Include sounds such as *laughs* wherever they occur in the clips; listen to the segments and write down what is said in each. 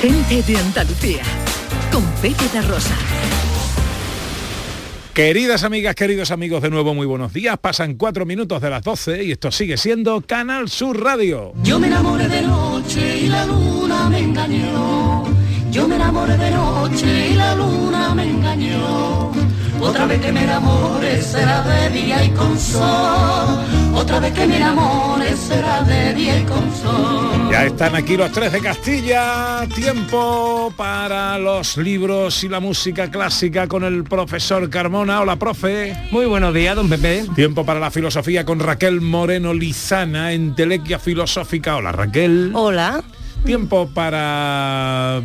Gente de Andalucía, con Pepe de Rosa. Queridas amigas, queridos amigos, de nuevo muy buenos días. Pasan cuatro minutos de las 12 y esto sigue siendo Canal Sur Radio. Yo me enamoré de noche y la luna me engañó. Yo me enamoré de noche y la luna me engañó. Otra vez que me enamore será de día y con sol. Otra vez que me enamore será de día y con sol. Ya están aquí los tres de Castilla. Tiempo para los libros y la música clásica con el profesor Carmona. Hola, profe. Muy buenos días, don Pepe. Tiempo para la filosofía con Raquel Moreno Lizana, Entelequia Filosófica. Hola, Raquel. Hola. Tiempo para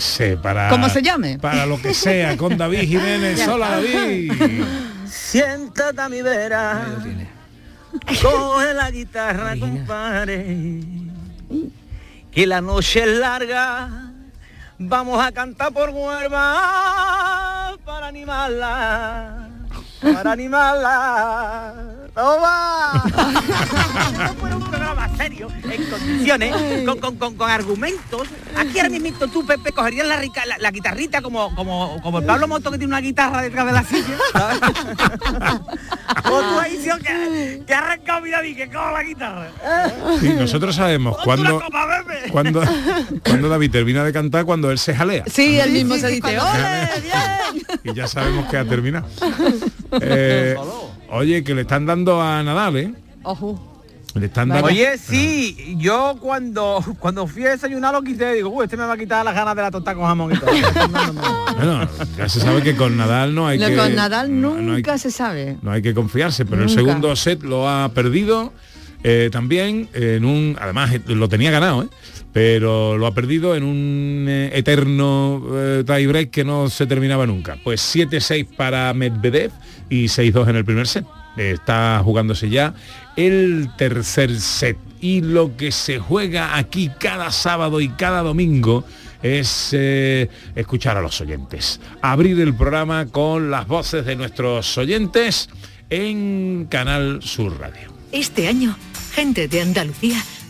sé, para... ¿Cómo se llame? Para lo que sea, con *laughs* David Jiménez. Hola, David. Siéntate a mi vera. Coge la guitarra, compadre. Que la noche es larga. Vamos a cantar por Huelva para animarla. Para animarla. ¡Toma! *laughs* programa serio, en condiciones, con, con, con, con argumentos. Aquí ahora mismo tú, Pepe, cogerías la, rica- la, la guitarrita como, como, como el Pablo Moto que tiene una guitarra detrás de la silla. ¿sabes? o tú ahí, sí, que, que ha arrancado mi David, que coja la guitarra. Sí, nosotros sabemos cuándo, cuando, cuando David termina de cantar, cuando él se jalea. Sí, él mismo se dice, ¡ole, bien! Y ya sabemos que ha terminado. Eh, oye, que le están dando a Nadal, ¿eh? Ojo. Le están dando... Oye, sí, yo cuando *laughs* cuando fui a desayunar lo quité, digo, uy, este me va a quitar las ganas de la torta con jamón y todo. *laughs* Bueno, ya se sabe que con Nadal no hay Lo que... con Nadal no- no hay- nunca se sabe. no hay que confiarse, pero el segundo set lo ha perdido eh, también en un, además eh, lo tenía ganado, ¿eh? pero lo ha perdido en un eh, eterno eh, tiebreak que no se terminaba nunca. Pues 7-6 para Medvedev y 6-2 en el primer set. Está jugándose ya el tercer set. Y lo que se juega aquí cada sábado y cada domingo es eh, escuchar a los oyentes. Abrir el programa con las voces de nuestros oyentes en Canal Sur Radio. Este año, Gente de Andalucía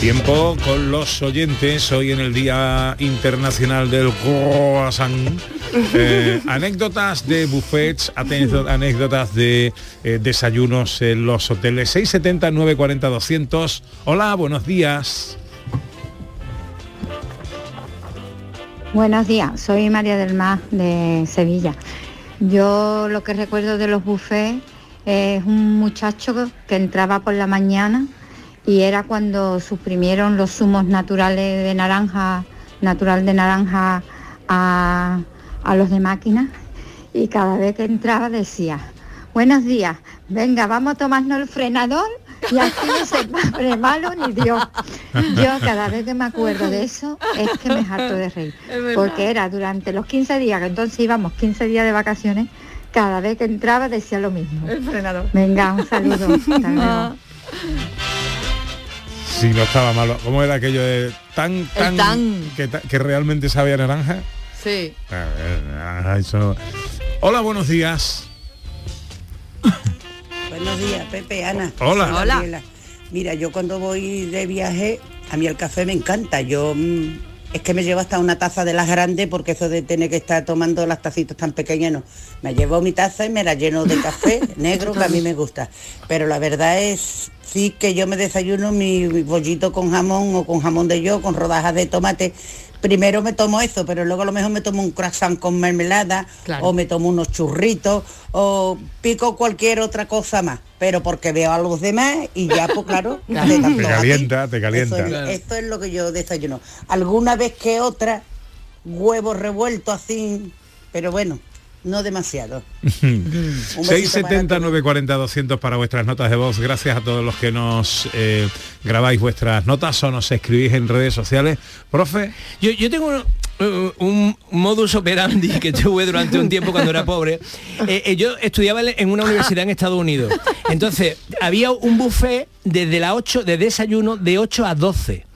Tiempo con los oyentes hoy en el Día Internacional del Croissant. *laughs* Eh, anécdotas de buffets, anécdo- *laughs* anécdotas de eh, desayunos en los hoteles. 670 940 200. Hola, buenos días. Buenos días, soy María del Mar de Sevilla. Yo lo que recuerdo de los buffets es un muchacho que entraba por la mañana y era cuando suprimieron los zumos naturales de naranja, natural de naranja a, a los de máquina y cada vez que entraba decía, buenos días, venga, vamos a tomarnos el frenador y aquí no se malo ni Dios. Yo cada vez que me acuerdo de eso es que me harto de reír. Porque era durante los 15 días, que entonces íbamos 15 días de vacaciones, cada vez que entraba decía lo mismo. El frenador. Venga, un saludo. Hasta *laughs* luego. Si no estaba malo. ¿Cómo era aquello de tan, tan, tan. Que, realmente sabía naranja? Sí. A ver, naranja, eso- Hola, buenos días. *laughs* Buenos días, Pepe, Ana. Hola. Hola. Mira, yo cuando voy de viaje, a mí el café me encanta. Yo mm, es que me llevo hasta una taza de las grandes porque eso de tener que estar tomando las tacitas tan pequeñas no. Me llevo mi taza y me la lleno de café *laughs* negro que a mí me gusta. Pero la verdad es sí que yo me desayuno mi, mi bollito con jamón o con jamón de yo, con rodajas de tomate. Primero me tomo eso, pero luego a lo mejor me tomo un croissant con mermelada Claro. o me tomo unos churritos o pico cualquier otra cosa más, pero porque veo a los demás y ya pues *laughs* claro, Claro. Te tanto calienta, te calienta. Eso esto es lo que yo desayuno. Alguna vez que otra, huevos revueltos así, pero bueno, no demasiado. *laughs* Un besito para 670 940 200 para vuestras notas de voz. Gracias a todos los que nos eh, grabáis vuestras notas o nos escribís en redes sociales. Profe, Yo, yo tengo un, uh, un modus operandi que tuve durante un tiempo cuando era pobre. Eh, eh, yo estudiaba en una universidad en Estados Unidos. Entonces, había un buffet desde las 8 de desayuno de 8 a 12.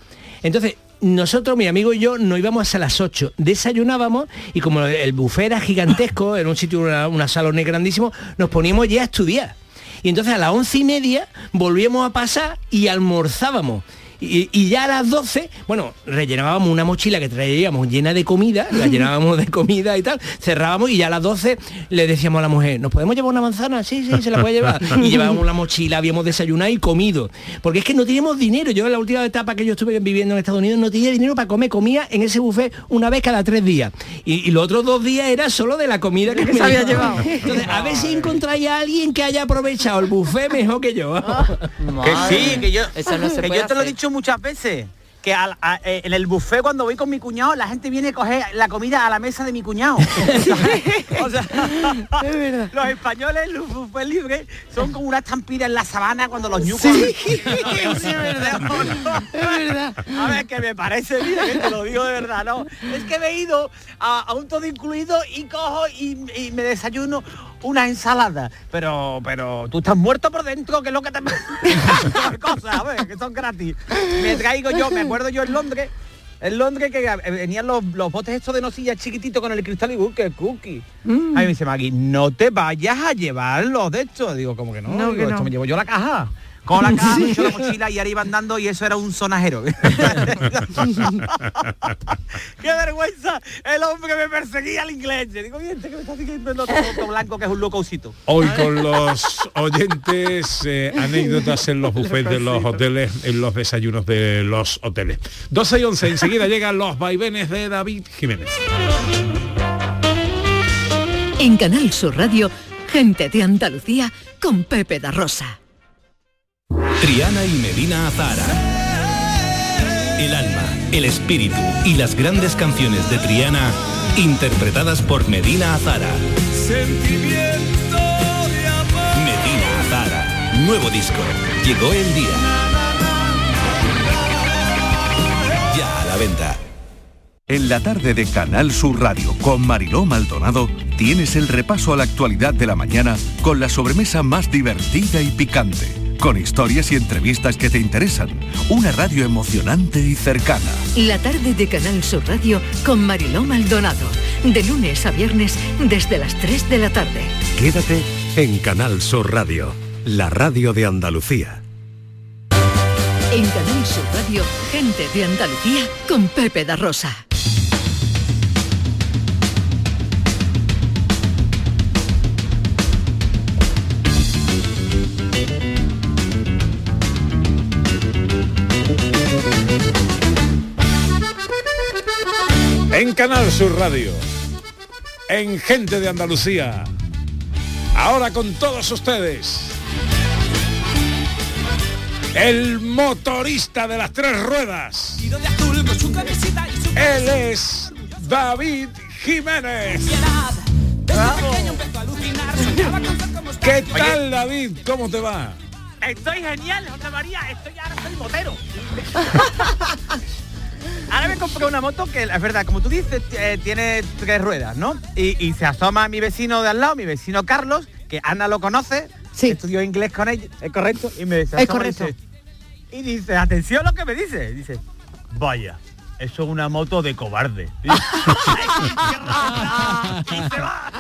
Entonces, nosotros, mi amigo y yo, nos íbamos a las 8, desayunábamos y como el buffet era gigantesco, era un sitio, una, una salones grandísimo, nos poníamos ya a estudiar. Y entonces a las once y media volvíamos a pasar y almorzábamos. Y, y ya a las 12, bueno, rellenábamos una mochila que traíamos llena de comida, la *laughs* llenábamos de comida y tal, cerrábamos y ya a las 12 le decíamos a la mujer, ¿nos podemos llevar una manzana? Sí, sí, se la puede llevar. *laughs* Y llevábamos la mochila, habíamos desayunado y comido. Porque es que no teníamos dinero. Yo en la última etapa que yo estuve viviendo en Estados Unidos no tenía dinero para comer, comía en ese buffet una vez cada tres días. Y, y los otros dos días era solo de la comida que, *laughs* Que me se había llevado. Entonces, a ver si encontráis a alguien que haya aprovechado el buffet mejor que yo. Que sí, que yo, Eso no se que puede yo te lo he hacer. Dicho muchas veces. Que a- eh, en el buffet cuando voy con mi cuñado, la gente viene a coger la comida a la mesa de mi cuñado. *laughs* *laughs* o sea, los españoles, los buffets libres, son como una estampida en la sabana cuando los ñucos. Sí, *laughs* es verdad. Es verdad. A ver, que me parece bien, que te lo digo de verdad, ¿no? Es que me he ido a, a un todo incluido y cojo y, y me desayuno una ensalada. Pero, pero tú estás muerto por dentro, que es lo que te *laughs* cosas, a que son gratis. Me traigo yo, me acuerdo yo en Londres. En Londres que venían los, los botes estos de nocilla chiquititos con el cristal y uh, que cookie. A mí me dice Maggie, no te vayas a llevar los de estos. Digo, como que no, No, Digo, que esto no. me llevo yo la caja. Con la caja, echo la mochila y ahora iba andando y eso era un sonajero. *laughs* ¡Qué vergüenza! El hombre me perseguía al inglés. Yo Digo, ¿y este que me está siguiendo el otro *laughs* blanco que es un lococito? hoy con los oyentes, eh, anécdotas en los buffets de los hoteles, en los desayunos de los hoteles. 12 y 11, enseguida llegan los vaivenes de David Jiménez. En Canal Sur Radio, gente de Andalucía con Pepe da Rosa. Triana y Medina Azara. El alma, el espíritu y las grandes canciones de Triana interpretadas por Medina Azara. Sentimiento de amor. Medina Azara. Nuevo disco. Llegó el día. Ya a la venta. En la tarde de Canal Sur Radio con Mariló Maldonado tienes el repaso a la actualidad de la mañana con la sobremesa más divertida y picante, con historias y entrevistas que te interesan, una radio emocionante y cercana. La tarde de Canal Sur Radio con Mariló Maldonado. De lunes a viernes desde las 3 de la tarde. Quédate en Canal Sur Radio, la radio de Andalucía. En Canal Sur Radio, gente de Andalucía con Pepe da Rosa. Canal Sur Radio, en Gente de Andalucía, ahora con todos ustedes, el motorista de las tres ruedas. Él es David Jiménez. ¿Qué tal David? ¿Cómo te va? Estoy genial, José María, estoy ahora soy motero. *laughs* Ahora me compré una moto que es verdad, como tú dices, eh, tiene tres ruedas, ¿no? Y, y se asoma mi vecino de al lado, mi vecino Carlos, que Ana lo conoce, estudió inglés con ella, es correcto, y me se Es correcto. dice- Y dice, atención lo que me dice, dice, vaya, eso es una moto de cobarde. *laughs* Va.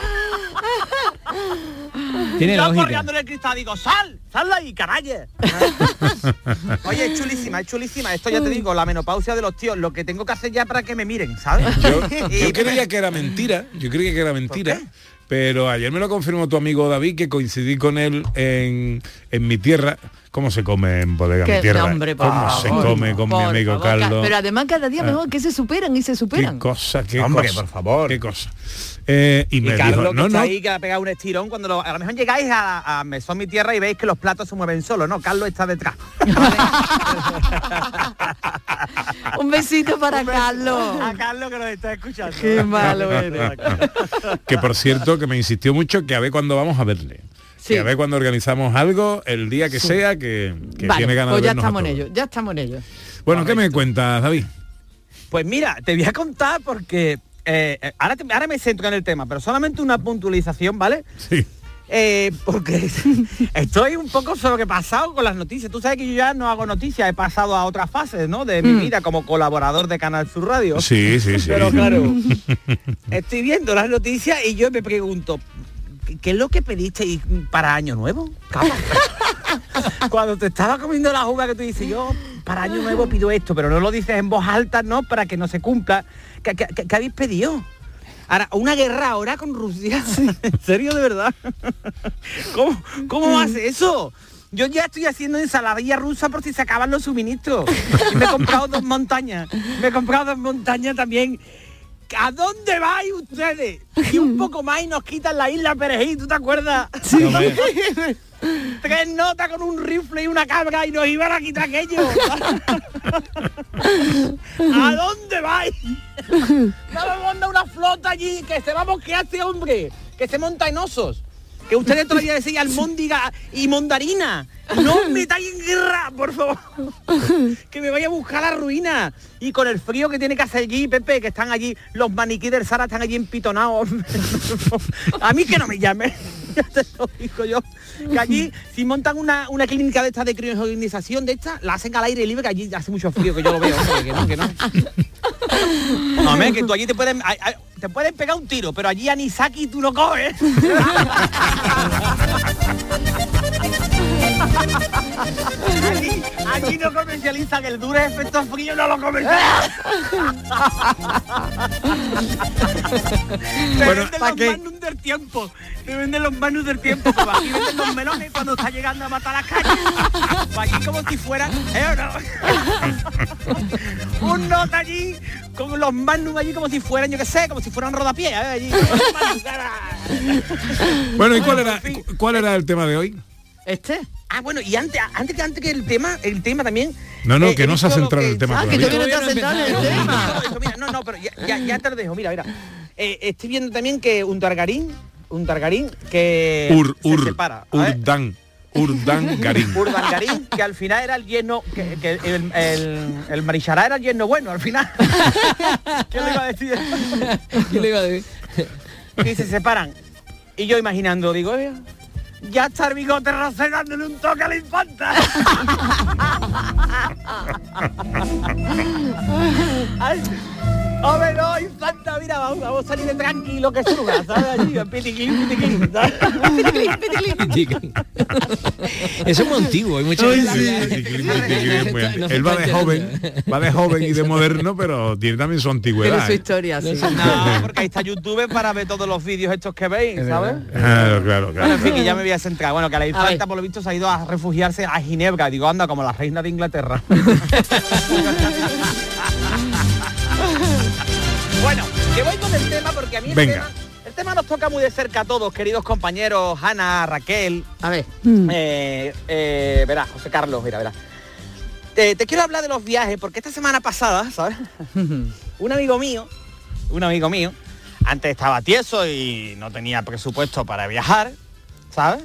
Tiene Yo lógica. corriendo en el cristal digo, sal, ¡Sal de ahí, canalla! *laughs* Oye, es chulísima, es chulísima. Esto ya te digo, la menopausia de los tíos, lo que tengo que hacer ya para que me miren, ¿sabes? Yo, yo *laughs* creía que era mentira, yo creía que era mentira, pero ayer me lo confirmó tu amigo David que coincidí con él en, en mi tierra. ¿Cómo se come en bodega Que- mi tierra? hombre, ¿Cómo se come con mi amigo favor, ca- Carlos? Pero además cada día Ah. mejor que se superan y se superan. Qué cosa, qué Hombre, cosa. por favor. Qué cosa. Eh, y Y me Carlos, dijo, que no, está no, ahí, que ha pegado un estirón, cuando lo- a lo mejor llegáis a, a Mesón Mi Tierra y veis que los platos se mueven solos, ¿no? Carlos está detrás. *laughs* Un besito para Carlos. A Carlos que nos está escuchando. Qué malo eres. *laughs* que por cierto que me insistió mucho que a ver cuándo vamos a verle. Sí. Que a ver cuando organizamos algo, el día que Sí. sea, que, que Vale, tiene ganas pues de ya vernos a estamos en ello, ya estamos en ello. Bueno, ¿qué me cuentas, David? Pues mira, te voy a contar porque eh, eh, ahora, te- ahora me centro en el tema, pero solamente una puntualización, ¿vale? Sí. Eh, porque *laughs* estoy un poco sobrepasado con las noticias. Tú sabes que yo ya no hago noticias, he pasado a otras fases, ¿no? De mi Mm. vida como colaborador de Canal Sur Radio. Sí, sí, sí. Pero claro, *laughs* estoy viendo las noticias y yo me pregunto, ¿qué- ¿qué es lo que pediste y- para Año Nuevo? *laughs* Cuando te estaba comiendo la uva que tú dices, yo para Año Nuevo pido esto, pero no lo dices en voz alta, ¿no? Para que no se cumpla. ¿Qué, qué- qué- qué habéis pedido? Ahora, una guerra ahora con Rusia. *laughs* ¿En serio, de verdad? *laughs* ¿Cómo, cómo hace eso? Yo ya estoy haciendo ensaladilla rusa por si se acaban los suministros. Y me he comprado dos montañas. Me he comprado dos montañas también. ¿A dónde vais ustedes? Y un *laughs* poco más y nos quitan la isla Perejil, ¿tú te acuerdas? Sí. *laughs* *laughs* Tres notas con un rifle y una cabra y nos iban a quitar aquello. ¿A dónde vais? Vamos a mandar una flota allí, que se va a mosquear este hombre, que se monta en osos. Que ustedes todavía *laughs* decían almóndiga y mondarina. No *laughs* metáis en guerra, por favor. *laughs* Que me vaya a buscar la ruina. Y con el frío que tiene que hacer allí, Pepe, que están allí, los maniquí del Sara están allí empitonados. A mí que no me llame. Ya te lo digo yo. Que allí, si montan una, una clínica de esta de criogenización de esta, la hacen al aire libre, que allí hace mucho frío, que yo lo veo, hombre, que no, que no. No, hombre, que tú allí te pueden, te pueden pegar un tiro, pero allí anisaki tú no coges. allí, allí no comercializan el duro efecto frío, no lo comercializan. Bueno, del tiempo. Te venden los magnum del tiempo. Como aquí venden los melones cuando está llegando a matar a las calles. Pues allí como si fuera... ¿eh, o no? *laughs* un nota allí con los magnum allí como si fueran, yo qué sé, como si fueran rodapiés. ¿eh? Allí. Bueno, ¿y cuál era, cu- cuál era el tema de hoy? ¿Este? Ah, bueno, y antes, antes que antes que el tema, el tema también. No, no, eh, que no se ha centrado en el tema Ah, que todavía. todavía no está sentado en el tema. Eso, mira, no, no, pero ya, ya, ya te lo dejo, mira, mira. Eh, estoy viendo también que un targarín, un targarín que Ur, se ur, separa. Urdan, Urdan Garín. *laughs* Urdangarín, que al final era el yerno, que, que el, el, el Marichará era el yerno bueno al final. *laughs* ¿Qué le iba a decir? ¿Qué le iba a decir? Y se separan. Y yo imaginando, digo, "Oye, ya está el bigote rosé dándole un toque a la infanta. *laughs* Ay, Hombre, no, infanta, mira, vamos, vamos a salir de tranquilo que surga, ¿sabes? Allí, pitiquín, pitiquín, ¿sabes? Eso es muy antiguo, hay mucha Ay, gente- sí, Él va de joven, va de joven y de moderno, pero tiene también su antigüedad. Pero su ¿eh? historia, sí. No, porque ahí está YouTube para ver todos los vídeos estos que veis, ¿sabes? Claro, claro, Bueno, en claro. fin, que ya me Bueno, que la infanta, por lo visto, se ha ido a refugiarse a Ginebra. Digo, anda, como la reina de Inglaterra. *laughs* bueno, que voy con el tema porque a mí el Venga. tema, el tema nos toca muy de cerca a todos, queridos compañeros, Ana, Raquel, A ver. eh, eh, verá, José Carlos, mira, verá. Te, te quiero hablar de los viajes, porque esta semana pasada, ¿sabes? *laughs* un amigo mío, un amigo mío, antes estaba tieso y no tenía presupuesto para viajar, ¿sabes?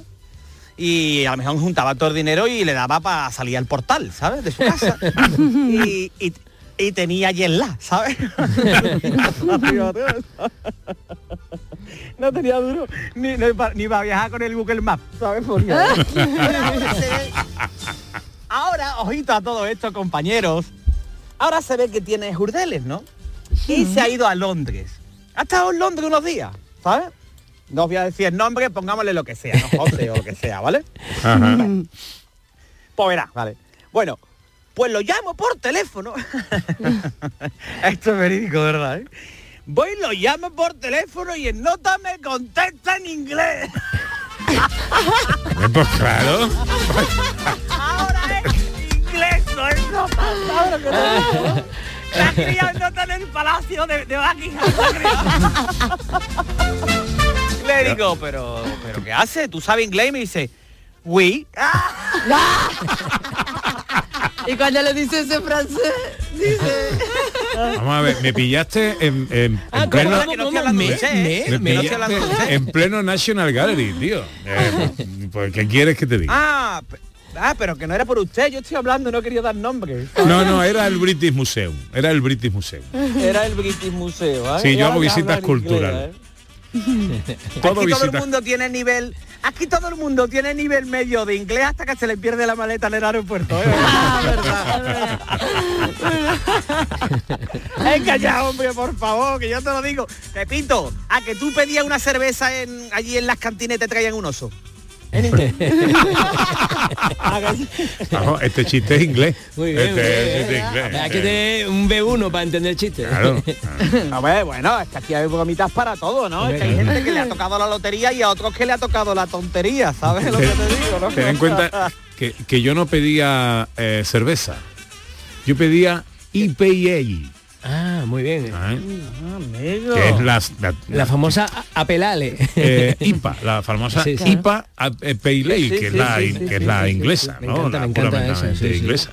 Y a lo mejor juntaba todo el dinero y le daba para salir al portal, ¿sabes? De su *laughs* casa. y, y- y tenía Yella, ¿sabes? no tenía duro ni, ni para viajar con el Google Maps, ¿sabes? Porque- Ahora, ojito a todo esto, compañeros. Ahora se ve que tiene Jurdeles, ¿no? Y se ha ido a Londres. Ha estado en Londres unos días, ¿sabes? No os voy a decir el nombre, pongámosle lo que sea, ¿no? *laughs* José o lo que sea, ¿vale? Ajá. Pues verá, vale. Bueno, pues lo llamo por teléfono. *laughs* Esto es verídico, ¿verdad? eh? Voy y lo llamo por teléfono y en nota me contesta en inglés. Pues claro. Ahora es inglés, no es nota. ¿sabes lo que digo? La cría nota en el palacio de, de Buckingham. Le digo, pero, pero ¿qué hace? ¿Tú sabes inglés? Y me dice, oui. *laughs* Y cuando le dice ese francés, dice... Vamos a ver, me pillaste en, en, inglés. en pleno National Gallery, tío. Eh, pues, ¿Qué quieres que te diga? Ah, ah, pero que no era por usted, yo estoy hablando, no quería dar nombre. No, no, era el British Museum. Era el British Museum. Era el British Museo. ¿eh? Sí, Y yo hago visitas culturales. ¿eh? Todo aquí todo el mundo tiene nivel aquí todo el mundo tiene nivel medio de inglés hasta que se le pierde la maleta en el aeropuerto ¿eh? *laughs* *laughs* venga ya hombre por favor que yo te lo digo. Pepito a que tú pedías una cerveza en, allí en las cantinas y te traían un oso en inglés Vamos, este chiste es inglés. Muy bien, este muy bien. chiste es inglés. Hay que tener un B1 para entender el chiste. Claro. *laughs* A ver, bueno, es que aquí hay bromitas para todo, ¿no? Es que hay gente que le ha tocado la lotería y a otros que le ha tocado la tontería, ¿sabes lo que te digo, no? Ten en cuenta *laughs* que, que yo no pedía eh, cerveza. Yo pedía IPA. Ah, muy bien. Amigo. Que es la, la, La famosa apelale. eh, IPA, la famosa Sí, sí. IPA a- eh, Sí, que sí, es la, sí, sí, que es sí, la sí, sí. inglesa, Me ¿no? encanta, la sí, sí. inglesa.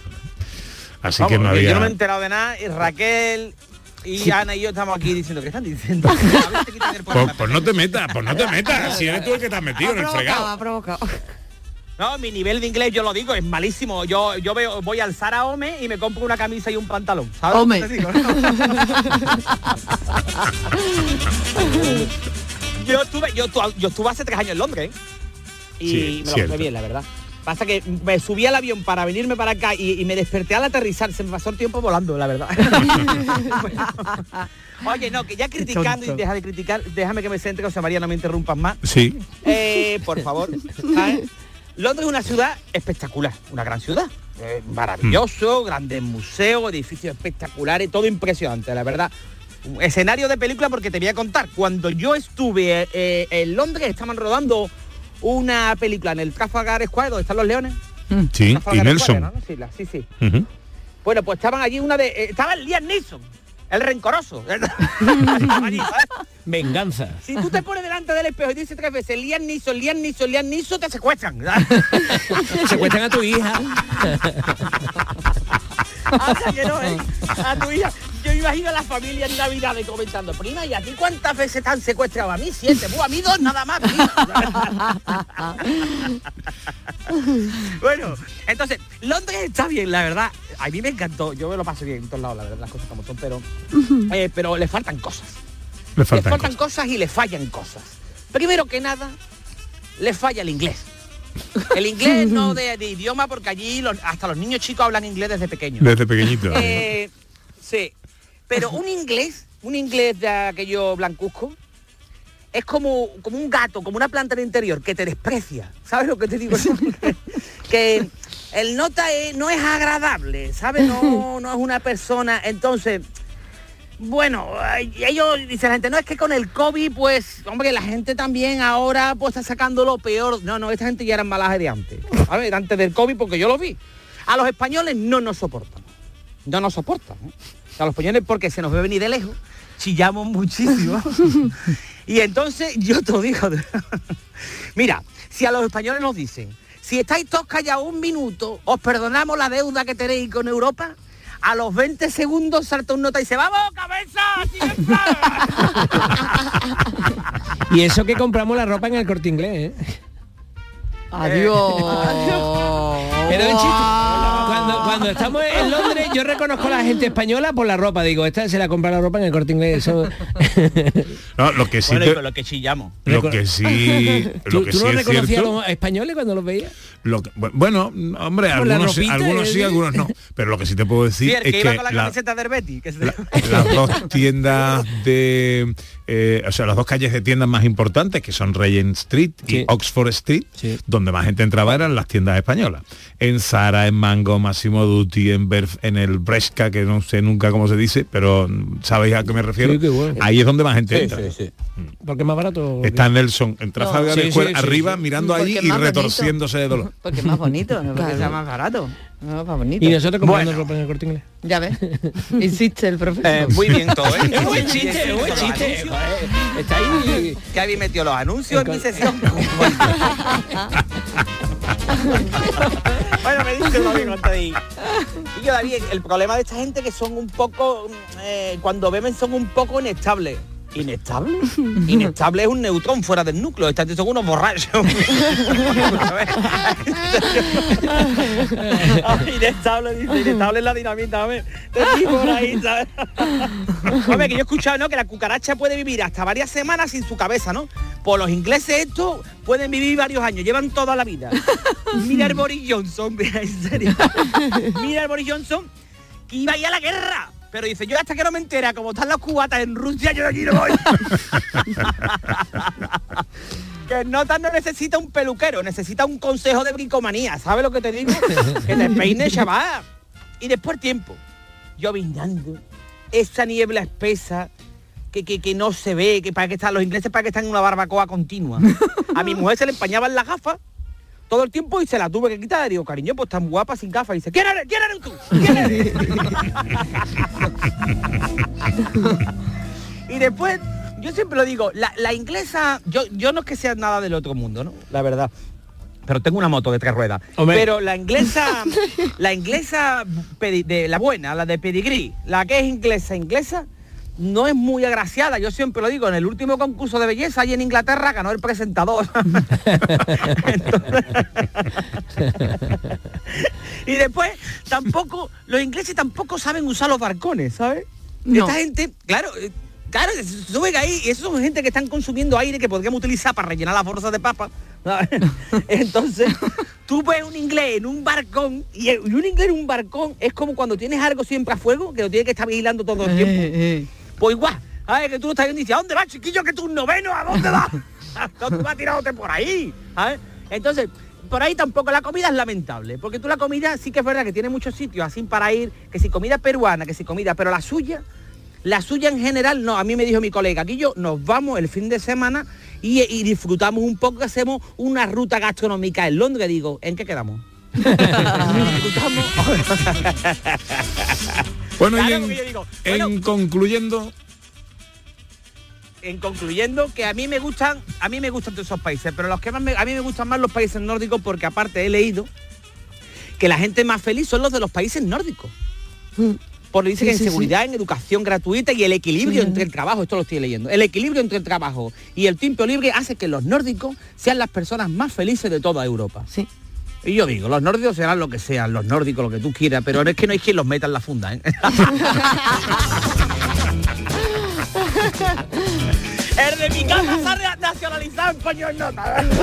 Así Vamos, que no que Yo no me he había... enterado de nada y Raquel y Ana y yo estamos aquí diciendo, ¿qué están diciendo? *laughs* A ver, te quitan el Pues, pues no te metas, pues no te metas, si eres tú el que te has metido en el fregado. ha provocado. No, mi nivel de inglés, yo lo digo, es malísimo. Yo yo veo, voy al Zara Home y me compro una camisa y un pantalón. ¿Sabes Home. *laughs* yo estuve, yo, yo estuve hace tres años en Londres ¿eh? y Sí, me lo pasé bien, la verdad. Pasa que me subí al avión para venirme para acá y, y me desperté al aterrizar. Se me pasó el tiempo volando, la verdad. *laughs* Oye, no, que ya criticando y deja de criticar, déjame que me centre, José María, no me interrumpas más. Sí. Eh, por favor. *laughs* ¿sabes? Londres es una ciudad espectacular, una gran ciudad. Eh, maravilloso, grandes museos, edificios espectaculares, todo impresionante, la verdad. Un escenario de película porque te voy a contar. Cuando yo estuve eh, en Londres, estaban rodando una película en el Trafalgar Square, donde están los leones. Sí, y Nelson. Square, ¿no? Sí, la- sí. Bueno, pues estaban allí una de... eh, estaba el Liam Neeson, el rencoroso. *laughs* Venganza. Si tú te pones delante del espejo y dices tres veces Liam Neeson, Liam Neeson, Liam Neeson, te secuestran. *laughs* Secuestran a tu hija. *laughs* Hasta que no, ¿eh? A tu hija. Yo imagino a la familia en Navidad de comentando, prima, ¿y a ti cuántas veces te han secuestrado? A mí siete, pues a mí dos nada más. *laughs* bueno, entonces, Londres está bien, la verdad. A mí me encantó. Yo me lo paso bien en todos lados, la verdad, las cosas como son, pero, eh, pero le faltan cosas. Le Le faltan cosas y le fallan cosas. Primero que nada, le falla el inglés. El inglés no de, de idioma, porque allí los- hasta los niños chicos hablan inglés desde pequeños. Desde pequeñito. Eh, sí. Pero un inglés, un inglés de aquello blancuzco, es como, como un gato, como una planta de interior que te desprecia. ¿Sabes lo que te digo? *laughs* que el nota es- no es agradable, ¿sabes? No, no es una persona. Entonces, bueno, ellos dicen la gente, no es que con el COVID, pues, hombre, la gente también ahora pues está sacando lo peor. No, no, esta gente ya era malaje de antes. ¿sabes? Antes del COVID, porque yo lo vi. A los españoles no nos soportan. No nos soportan. ¿eh? A los españoles porque se nos ve venir de lejos, chillamos muchísimo. *laughs* y entonces yo te digo. Mira, si a los españoles nos dicen, si estáis todos callados un minuto, os perdonamos la deuda que tenéis con Europa, a los 20 segundos salta un nota y dice, ¡vamos, cabeza! *laughs* Y eso que compramos la ropa en el corte inglés, ¿eh? Adiós. Pero es chiste. Cuando, cuando estamos en Londres, yo reconozco a la gente española por la ropa. Digo, esta se la compra la ropa en el corte inglés. Eso... *laughs* No, lo que sí Bueno, te- lo que chillamos. lo que sí *laughs* ¿Tú, lo que tú sí no es reconocías a los españoles cuando los veías? lo que- bu- bueno hombre algunos sí, ropita, algunos sí algunos no pero lo que sí te puedo decir Sí, el que es iba que con la la- camiseta del Betty. Que se- las dos tiendas de eh, o sea, las dos calles de tiendas más importantes, que son Regent Street y Oxford Street, donde más gente entraba eran las tiendas españolas. En Zara, en Mango, Massimo Dutti, en Berf, en el Bresca, que no sé nunca cómo se dice, pero mm, ¿sabéis a qué me refiero? Sí, qué bueno. Ahí es donde más gente Sí, entra. sí, sí. Porque es más barato. Está Nelson en Trafalgar Sí, sí, Square, sí, arriba, sí. mirando es y bonito. retorciéndose de dolor. Porque es más bonito, no porque sea más barato. Bonito. Y nosotros comprando ropa en el corte inglés. Ya ves. *laughs* Insiste el profesor. Eh, muy bien todo, ¿eh? *laughs* Es buen chiste, es buen chiste. Está ahí. Que habéis metido los anuncios en mi sesión. bueno, me dice David Contadí. Y yo, David, el problema de esta gente que son un poco, eh, cuando beben son un poco inestables. ¿Inestable? Inestable es un neutrón fuera del núcleo. Gente son unos borrachos. *laughs* Inestable, dice, inestable es la dinamita. Te digo por que yo he escuchado, ¿no? Que la cucaracha puede vivir hasta varias semanas sin su cabeza, ¿no? Pues los ingleses estos pueden vivir varios años, llevan toda la vida. Mira el Boris Johnson, mira, en serio. Mira el Boris Johnson que iba a ir a la guerra. Pero dice, yo hasta que no me entera cómo están las cubatas en Rusia, yo de aquí no voy. *laughs* que Nota no necesita un peluquero, necesita un consejo de bricomanía. ¿Sabes lo que te digo? que te peine, chaval. Y después tiempo, llovinando, esa niebla espesa, que, que, que no se ve, que para que están los ingleses para que están en una barbacoa continua. A mi mujer se le empañaban las gafas todo el tiempo y se la tuve que quitar. Digo, cariño, pues tan guapa sin gafas. Y dice, ¿quién eres? ¿Quién eres tú? ¿Quién eres? *laughs* y después, yo siempre lo digo, la, la inglesa, yo, yo no es que sea nada del otro mundo, ¿no? La verdad. Pero tengo una moto de tres ruedas. Hombre. Pero la inglesa, la inglesa de la buena, la de pedigrí, la que es inglesa, inglesa, no es muy agraciada. Yo siempre lo digo, en el último concurso de belleza allí en Inglaterra ganó el presentador. *laughs* *laughs* y después tampoco, los ingleses tampoco saben usar los barcones, ¿sabes? No. Esta gente, claro, eh, claro, suben ahí y esos son gente que están consumiendo aire que podríamos utilizar para rellenar las bolsas de papa. *laughs* Entonces, tú ves un inglés en un barcón y un inglés en un barcón es como cuando tienes algo siempre a fuego que lo tienes que estar vigilando todo el tiempo. Pues igual, ¿sabes? Que tú estás viendo y dices, ¿a dónde vas, chiquillo? Que tú noveno, ¿a dónde vas? *laughs* *laughs* ¿Dónde vas tirándote por ahí? ¿sabes? Entonces, por ahí tampoco la comida es lamentable, porque tú la comida sí que es verdad que tiene muchos sitios así para ir, que si comida peruana, que si comida, pero la suya, la suya en general, no, a mí me dijo mi colega, aquí yo nos vamos el fin de semana y, y disfrutamos un poco, hacemos una ruta gastronómica en Londres, digo, ¿en qué quedamos? *laughs* Disfrutamos. Bueno, y en, en concluyendo, en concluyendo que a mí me gustan a mí me gustan todos esos países pero los que más me- a mí me gustan más los países nórdicos porque aparte he leído que la gente más feliz son los de los países nórdicos. Porque dice Sí, que en sí, seguridad en educación gratuita y el equilibrio Sí. entre el trabajo esto lo estoy leyendo el equilibrio entre el trabajo y el tiempo libre hace que los nórdicos sean las personas más felices de toda Europa. Sí y yo digo, los nórdicos serán lo que sean, los nórdicos lo que tú quieras, pero no es que no hay quien los meta en la funda, ¿eh? *laughs* El de mi casa se ha nacionalizado en Poñón Nota. *laughs*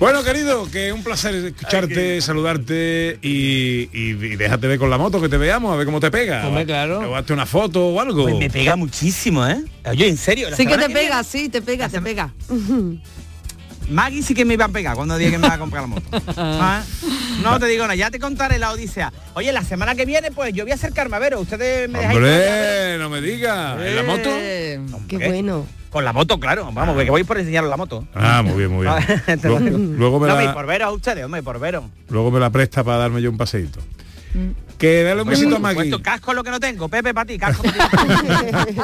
Bueno, querido, que un placer escucharte, saludarte y, y- y déjate ver con la moto, que te veamos, a ver cómo te pega. Hombre, claro. Hazte una foto o algo. Pues me pega muchísimo, ¿eh? Oye, en serio. la Sí que te viene, pega, sí, te pega, te pega. *laughs* Maggie sí que me iba a pegar cuando dije que me iba a comprar la moto. *laughs* Ah, No te digo nada, ya te contaré la odisea. Oye, la semana que viene, pues yo voy a acercarme a veros. Ustedes me dejáis... Hombre, no me digas. ¿En la moto? Eh, Qué bueno. Con la moto, claro. Vamos, que voy por enseñaros la moto. Ah, muy bien, muy bien. *laughs* Luego, me No, y la, por veros a ustedes, hombre, por veros. luego me la presta para darme yo un paseíto. Que dale un besito a Maggie. casco lo que no tengo. Pepe, para ti, casco para ti. *laughs*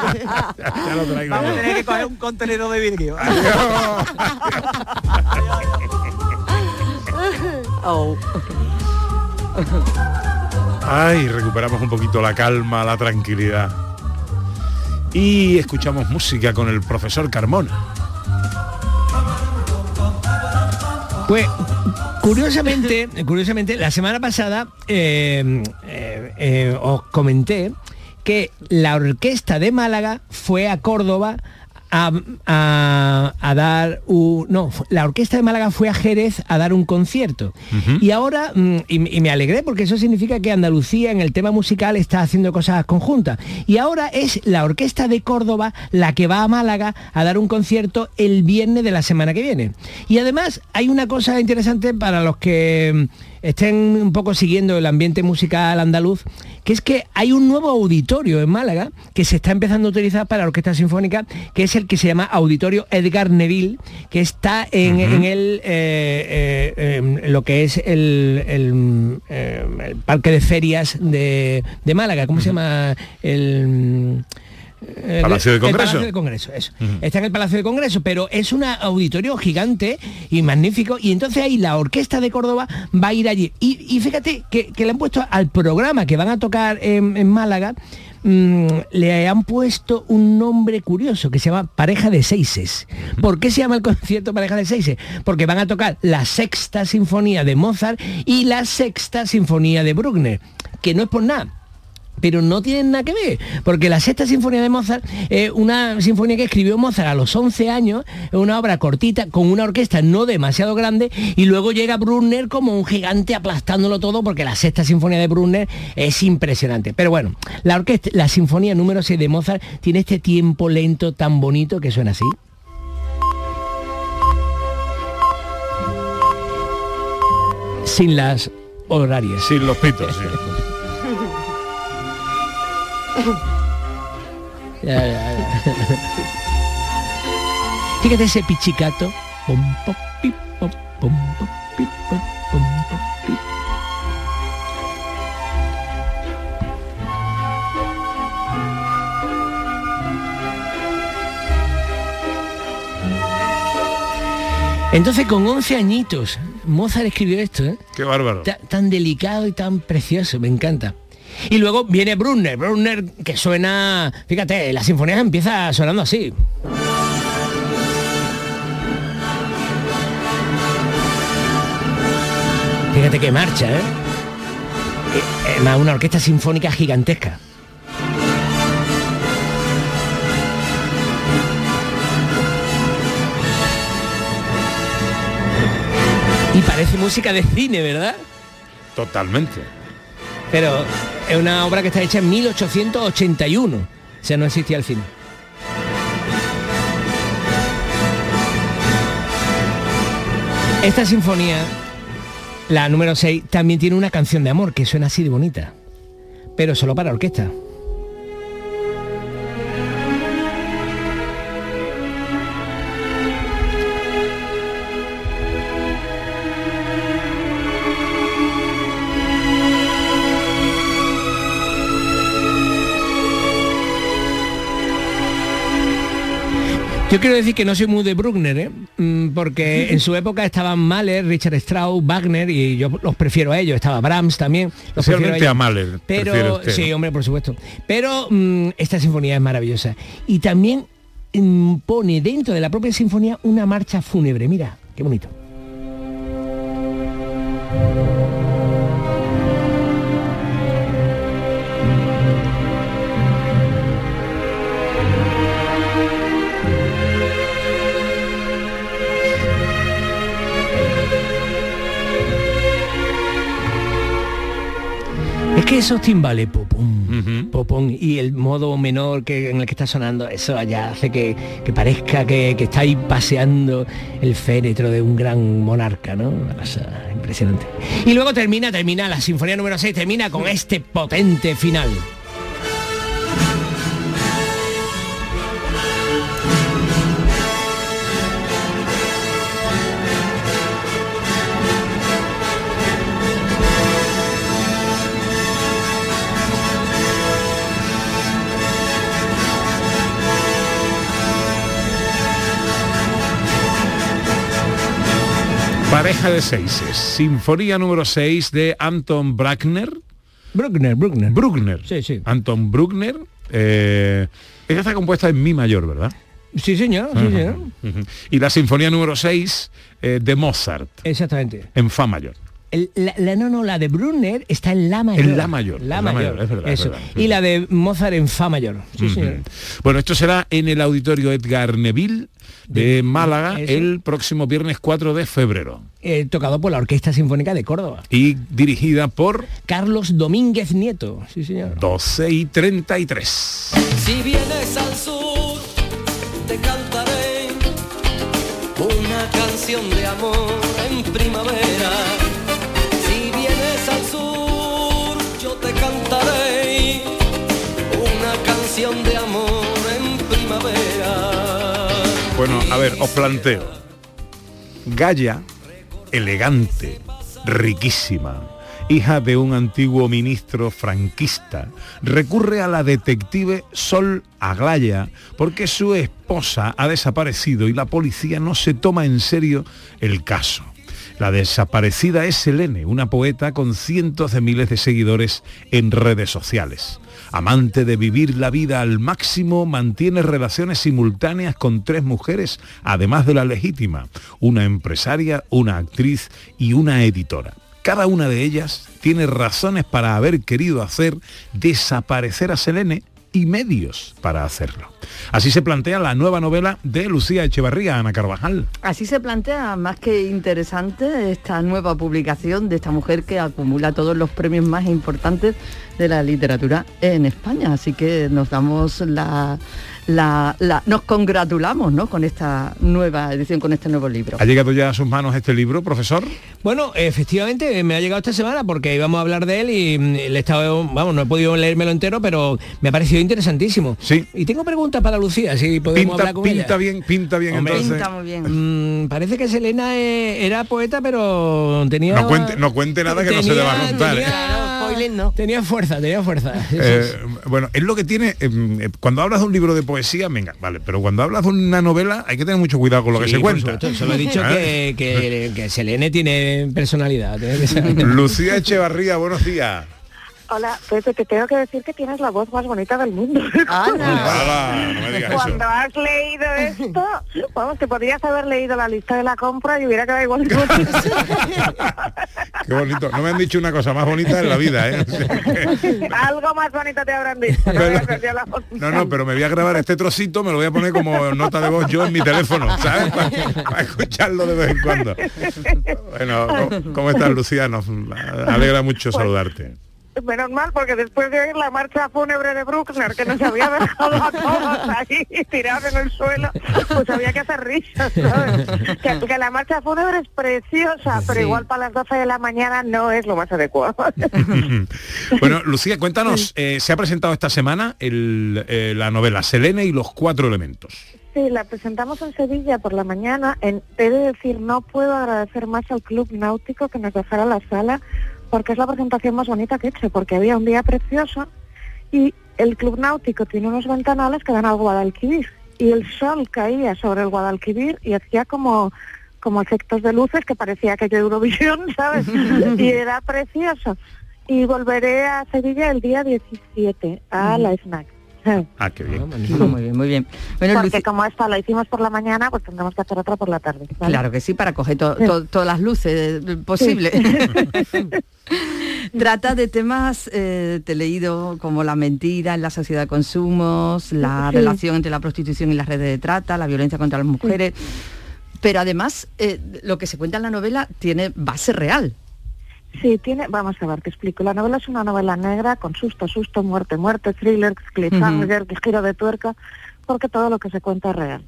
Ya lo traigo Vamos a tener que coger un contenedor de vidrio. Oh. Ay, recuperamos un poquito la calma, la tranquilidad. Y escuchamos música con el profesor Carmona. Pues curiosamente, curiosamente, la semana pasada eh, eh, eh, os comenté que la orquesta de Málaga fue a Córdoba a, a- a dar un... No, la Orquesta de Málaga fue a Jerez a dar un concierto. Y ahora, mm, y, me- y me alegré porque eso significa que Andalucía en el tema musical está haciendo cosas conjuntas. Y ahora es la Orquesta de Córdoba la que va a Málaga a dar un concierto el viernes de la semana que viene. Y además hay una cosa interesante para los que mm, estén un poco siguiendo el ambiente musical andaluz, que es que hay un nuevo auditorio en Málaga que se está empezando a utilizar para la orquesta sinfónica, que es el que se llama Auditorio Edgar Neville, que está en, en el, eh, eh, em, lo que es el, el, eh, el parque de ferias de, de Málaga. ¿Cómo se llama? El... Palacio de el Congreso. Palacio de Congreso, eso. Está en el Palacio de Congreso, pero es un auditorio gigante y magnífico. Y entonces ahí la Orquesta de Córdoba va a ir allí. Y, y fíjate que, que le han puesto al programa que van a tocar en, en Málaga, mm, le han puesto un nombre curioso que se llama Pareja de Seises. ¿Por qué se llama el concierto Pareja de Seises? Porque van a tocar la sexta sinfonía de Mozart y la sexta sinfonía de Bruckner, que no es por nada pero no tienen nada que ver, porque la sexta sinfonía de Mozart una sinfonía que escribió Mozart a los 11 años, es una obra cortita, con una orquesta no demasiado grande, y luego llega Brunner como un gigante aplastándolo todo, porque la sexta sinfonía de Brunner es impresionante. Pero bueno, la orquesta, la sinfonía número 6 de Mozart tiene este tiempo lento tan bonito que suena así. Sin las horarias. Sin los pitos, sí. *laughs* Ya, ya, ya. Fíjate ese pichicato. Entonces con 11 añitos, Mozart escribió esto, ¿eh? Qué bárbaro. Ta- tan delicado y tan precioso, me encanta. Y luego viene Brunner, Brunner que suena, fíjate, la sinfonía empieza sonando así. Fíjate que marcha, ¿eh? Eh, eh, más una orquesta sinfónica gigantesca. Y parece música de cine, ¿verdad? Totalmente. Pero es una obra que está hecha en 1881. O sea, no existía el cine. Esta sinfonía, la número 6, también tiene una canción de amor que suena así de bonita. Pero solo para orquesta. Yo quiero decir que no soy muy de Bruckner, ¿eh? Mm, porque en su época estaban Mahler, Richard Strauss, Wagner y yo los prefiero a ellos. Estaba Brahms también. Los prefiero ellos. a Mahler, prefiere Pero usted, sí, ¿no? hombre, por supuesto. Pero mm, esta sinfonía es maravillosa y también mm, pone dentro de la propia sinfonía una marcha fúnebre. Mira, qué bonito. Que esos timbales, popum, popum, y el modo menor que, en el que está sonando, eso allá hace que, que parezca que, que está ahí paseando el féretro de un gran monarca, ¿no? Una cosa impresionante. Y luego termina, termina, la sinfonía número 6 termina con este potente final. Pareja de seises. Sinfonía número 6 de Anton Bruckner. Bruckner, Bruckner. Bruckner. Sí, sí. Anton Bruckner. Eh, ella está compuesta en mi mayor, ¿verdad? Sí, señor, sí, señor. Y la sinfonía número 6 de Mozart, Exactamente. en fa mayor. el- la, la- no, no, la de Brunner está en La mayor. En La mayor, La La mayor, mayor, es verdad, es eso. verdad. Y la de Mozart en Fa mayor. Sí, señor. Bueno, esto será en el auditorio Edgar Neville de Málaga eso. el próximo viernes 4 de febrero. Eh, tocado por la Orquesta Sinfónica de Córdoba. Y dirigida por Carlos Domínguez Nieto. Sí, señor. 12 y 33. Si vienes al sur, te cantaré una canción de amor en primavera. Si vienes al sur, yo te cantaré una canción de amor. Bueno, a ver, os planteo. Gaya, elegante, riquísima, hija de un antiguo ministro franquista, recurre a la detective Sol Aglaya porque su esposa ha desaparecido y la policía no se toma en serio el caso. La desaparecida es Selene, una poeta con cientos de miles de seguidores en redes sociales. Amante de vivir la vida al máximo, mantiene relaciones simultáneas con tres mujeres, además de la legítima, una empresaria, una actriz y una editora. Cada una de ellas tiene razones para haber querido hacer desaparecer a Selene y medios para hacerlo. Así se plantea la nueva novela de Lucía Echevarría, Ana Carvajal. Así se plantea más que interesante esta nueva publicación de esta mujer que acumula todos los premios más importantes de la literatura en España. Así que nos damos la, la- la- nos congratulamos ¿no? con esta nueva edición, con este nuevo libro. ¿Ha llegado ya a sus manos este libro, profesor? Bueno, efectivamente me ha llegado esta semana porque íbamos a hablar de él y mm, le he estado, vamos, no he podido leérmelo entero, pero me ha parecido interesantísimo. Sí. Y tengo preguntas para Lucía, si podemos Pinta, hablar con pinta ella. bien, pinta bien Hombre, entonces. Pinta muy bien. Mm, parece que Selena eh, era poeta, pero tenía... No cuente, no cuente nada que no se tenía- deba contar. ¿eh? Tenía- Spoiler no. Tenía fuerza, tenía fuerza. Eh, bueno, es lo que tiene, eh, eh, cuando hablas de un libro de poesía, venga, vale, pero cuando hablas de una novela hay que tener mucho cuidado con lo que se por cuenta. supuesto, Solo he dicho ¿Eh? que, que, que Selene tiene personalidad. tiene personalidad. Lucía Echevarría, buenos días. Hola, Pepe, te tengo que decir que tienes la voz más bonita del mundo. *laughs* Hala, no me digas eso. Cuando has leído esto, vamos, te podrías haber leído la lista de la compra y hubiera quedado igual *laughs* Qué bonito. No me han dicho una cosa más bonita en la vida, ¿eh? Algo más bonito te habrán dicho. No, Pero-. No, no, pero me voy a grabar este trocito, me lo voy a poner como nota de voz yo en mi teléfono, ¿sabes? *laughs* Para, para escucharlo de vez en cuando. Bueno, ¿cómo, cómo estás, Lucía? Nos alegra mucho saludarte. Menos mal, porque después de oír la marcha fúnebre de Bruckner, que nos había dejado a todos ahí tirados en el suelo, pues había que hacer risas, ¿sabes? Que, que la marcha fúnebre es preciosa, pero Sí. igual para las 12 de la mañana no es lo más adecuado. *laughs* Bueno, Lucía, cuéntanos, eh, se ha presentado esta semana el, eh, la novela Selene y los cuatro elementos. Sí, la presentamos en Sevilla por la mañana. En, he de decir, no puedo agradecer más al Club Náutico que nos dejara la sala, porque es la presentación más bonita que he hecho, porque había un día precioso y el Club Náutico tiene unos ventanales que dan al Guadalquivir y el sol caía sobre el Guadalquivir y hacía como como efectos de luces que parecía que Eurovisión, *laughs* ¿sabes? y *laughs* era precioso. Y volveré a Sevilla el día 17 a la Ah, qué bien. Muy bien, muy bien. Bueno, Porque como esta la hicimos por la mañana, pues tendremos que hacer otra por la tarde. ¿vale? Claro que sí, para coger to- to- todas las luces eh, posibles. *laughs* Trata de temas, eh, te he leído, como la mentira en la sociedad de consumos, la Sí. relación entre la prostitución y las redes de trata, la violencia contra las mujeres. Pero además, eh, lo que se cuenta en la novela tiene base real. Sí, tiene, vamos a ver, te explico. La novela es una novela negra con susto, susto, muerte, muerte, thriller, cliffhanger, giro de tuerca, porque todo lo que se cuenta es real.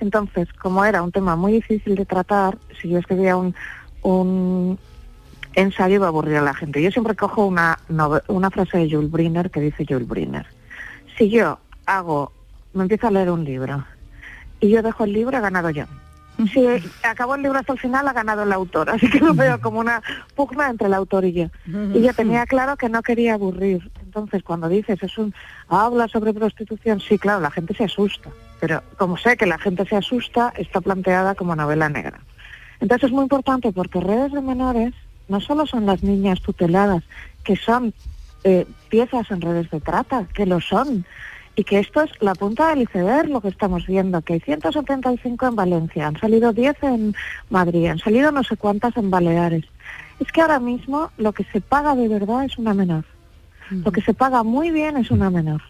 Entonces, como era un tema muy difícil de tratar, si yo escribía un, un ensayo iba a aburrir a la gente. Yo siempre cojo una, una frase de Jules Briner que dice Jules Briner. Si yo hago, me empiezo a leer un libro y yo dejo el libro, he ganado yo. Si acabo el libro hasta el final, ha ganado el autor. Así que lo veo como una pugna entre el autor y yo. Y yo tenía claro que no quería aburrir. Entonces, cuando dices, es un habla sobre prostitución, sí, claro, la gente se asusta. Pero como sé que la gente se asusta, está planteada como novela negra. Entonces es muy importante porque redes de menores no solo son las niñas tuteladas, que son eh, piezas en redes de trata, que lo son. Y que esto es la punta del iceberg, lo que estamos viendo, que hay 175 en Valencia, han salido 10 en Madrid, han salido no sé cuántas en Baleares. Es que ahora mismo lo que se paga de verdad es una menor. Lo que se paga muy bien es una menor.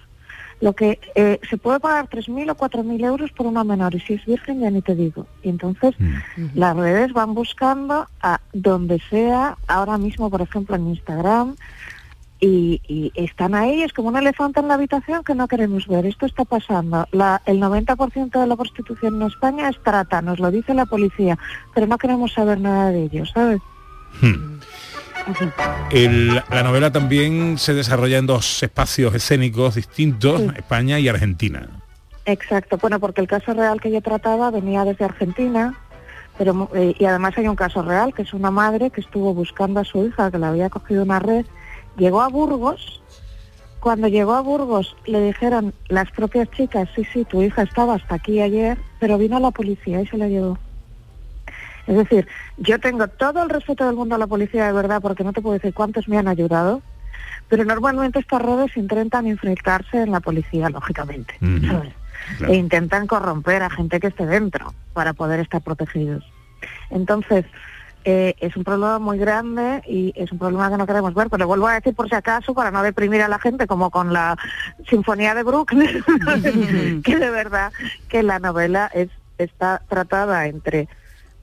Lo que eh, se puede pagar 3.000 o 4.000 euros por una menor y si es virgen ya ni te digo. Y entonces las redes van buscando a donde sea, ahora mismo por ejemplo en Instagram, y, y están ahí, es como un elefante en la habitación que no queremos ver. Esto está pasando. La, el 90% de la prostitución en España es trata, nos lo dice la policía, pero no queremos saber nada de ello, ¿sabes? El- la novela también se desarrolla en dos espacios escénicos distintos, España y Argentina. Exacto, bueno, porque el caso real que yo trataba venía desde Argentina, pero eh, y además hay un caso real que es una madre que estuvo buscando a su hija que la había cogido una red, llegó a Burgos, cuando llegó a Burgos le dijeron las propias chicas, sí, sí, tu hija estaba hasta aquí ayer, pero vino la policía y se la llevó. Es decir, yo tengo todo el respeto del mundo a la policía de verdad, porque no te puedo decir cuántos me han ayudado, pero normalmente estas redes intentan infiltrarse en la policía, lógicamente. ¿sabes? Claro. E intentan corromper a gente que esté dentro para poder estar protegidos. Entonces, eh, es un problema muy grande y es un problema que no queremos ver, pero vuelvo a decir por si acaso, para no deprimir a la gente, como con la Sinfonía de Bruckner, *laughs* que de verdad que la novela es está tratada entre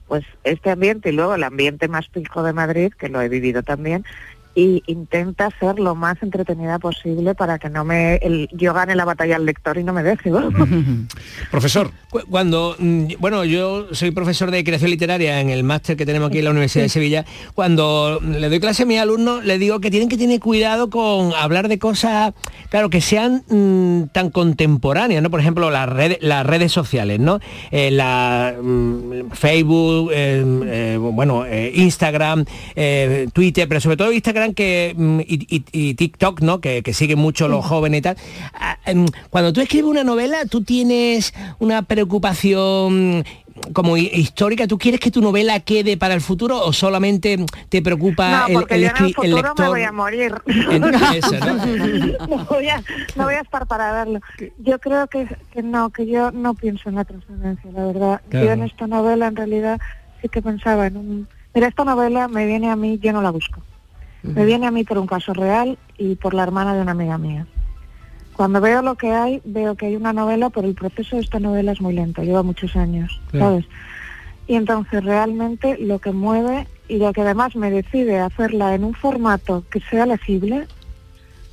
pues este ambiente y luego el ambiente más pijo de Madrid, que lo he vivido también, y intenta ser lo más entretenida posible para que no me el- yo gane la batalla al lector y no me deje. *laughs* Profesor. Cu- Cuando, mm, bueno, yo soy profesor de creación literaria en el máster que tenemos aquí en la Universidad de Sevilla, cuando le doy clase a mis alumnos, les digo que tienen que tener cuidado con hablar de cosas, claro, que sean mm, tan contemporáneas, ¿no? Por ejemplo, las redes, las redes sociales, ¿no? Eh, la, mm, Facebook, eh, eh, bueno, eh, Instagram, eh, Twitter, pero sobre todo Instagram que, mm, y, y- y TikTok, ¿no? Que, que siguen mucho los jóvenes y tal. Ah, em, Cuando tú escribes una novela, tú tienes una preocupación como hi- histórica, ¿tú quieres que tu novela quede para el futuro o solamente te preocupa No, el, porque el yo en el futuro me lector? voy a morir. *laughs* Eso, ¿no? no, voy a, no voy a estar para verlo. Yo creo que, que no, que yo no pienso en la trascendencia, la verdad. Claro. Yo en esta novela en realidad sí que pensaba en un... Mira, esta novela me viene a mí, yo no la busco. Me viene a mí por un caso real y por la hermana de una amiga mía. Cuando veo lo que hay, veo que hay una novela, pero el proceso de esta novela es muy lento, lleva muchos años, Claro. ¿sabes? Y entonces realmente lo que mueve y lo que además me decide hacerla en un formato que sea legible,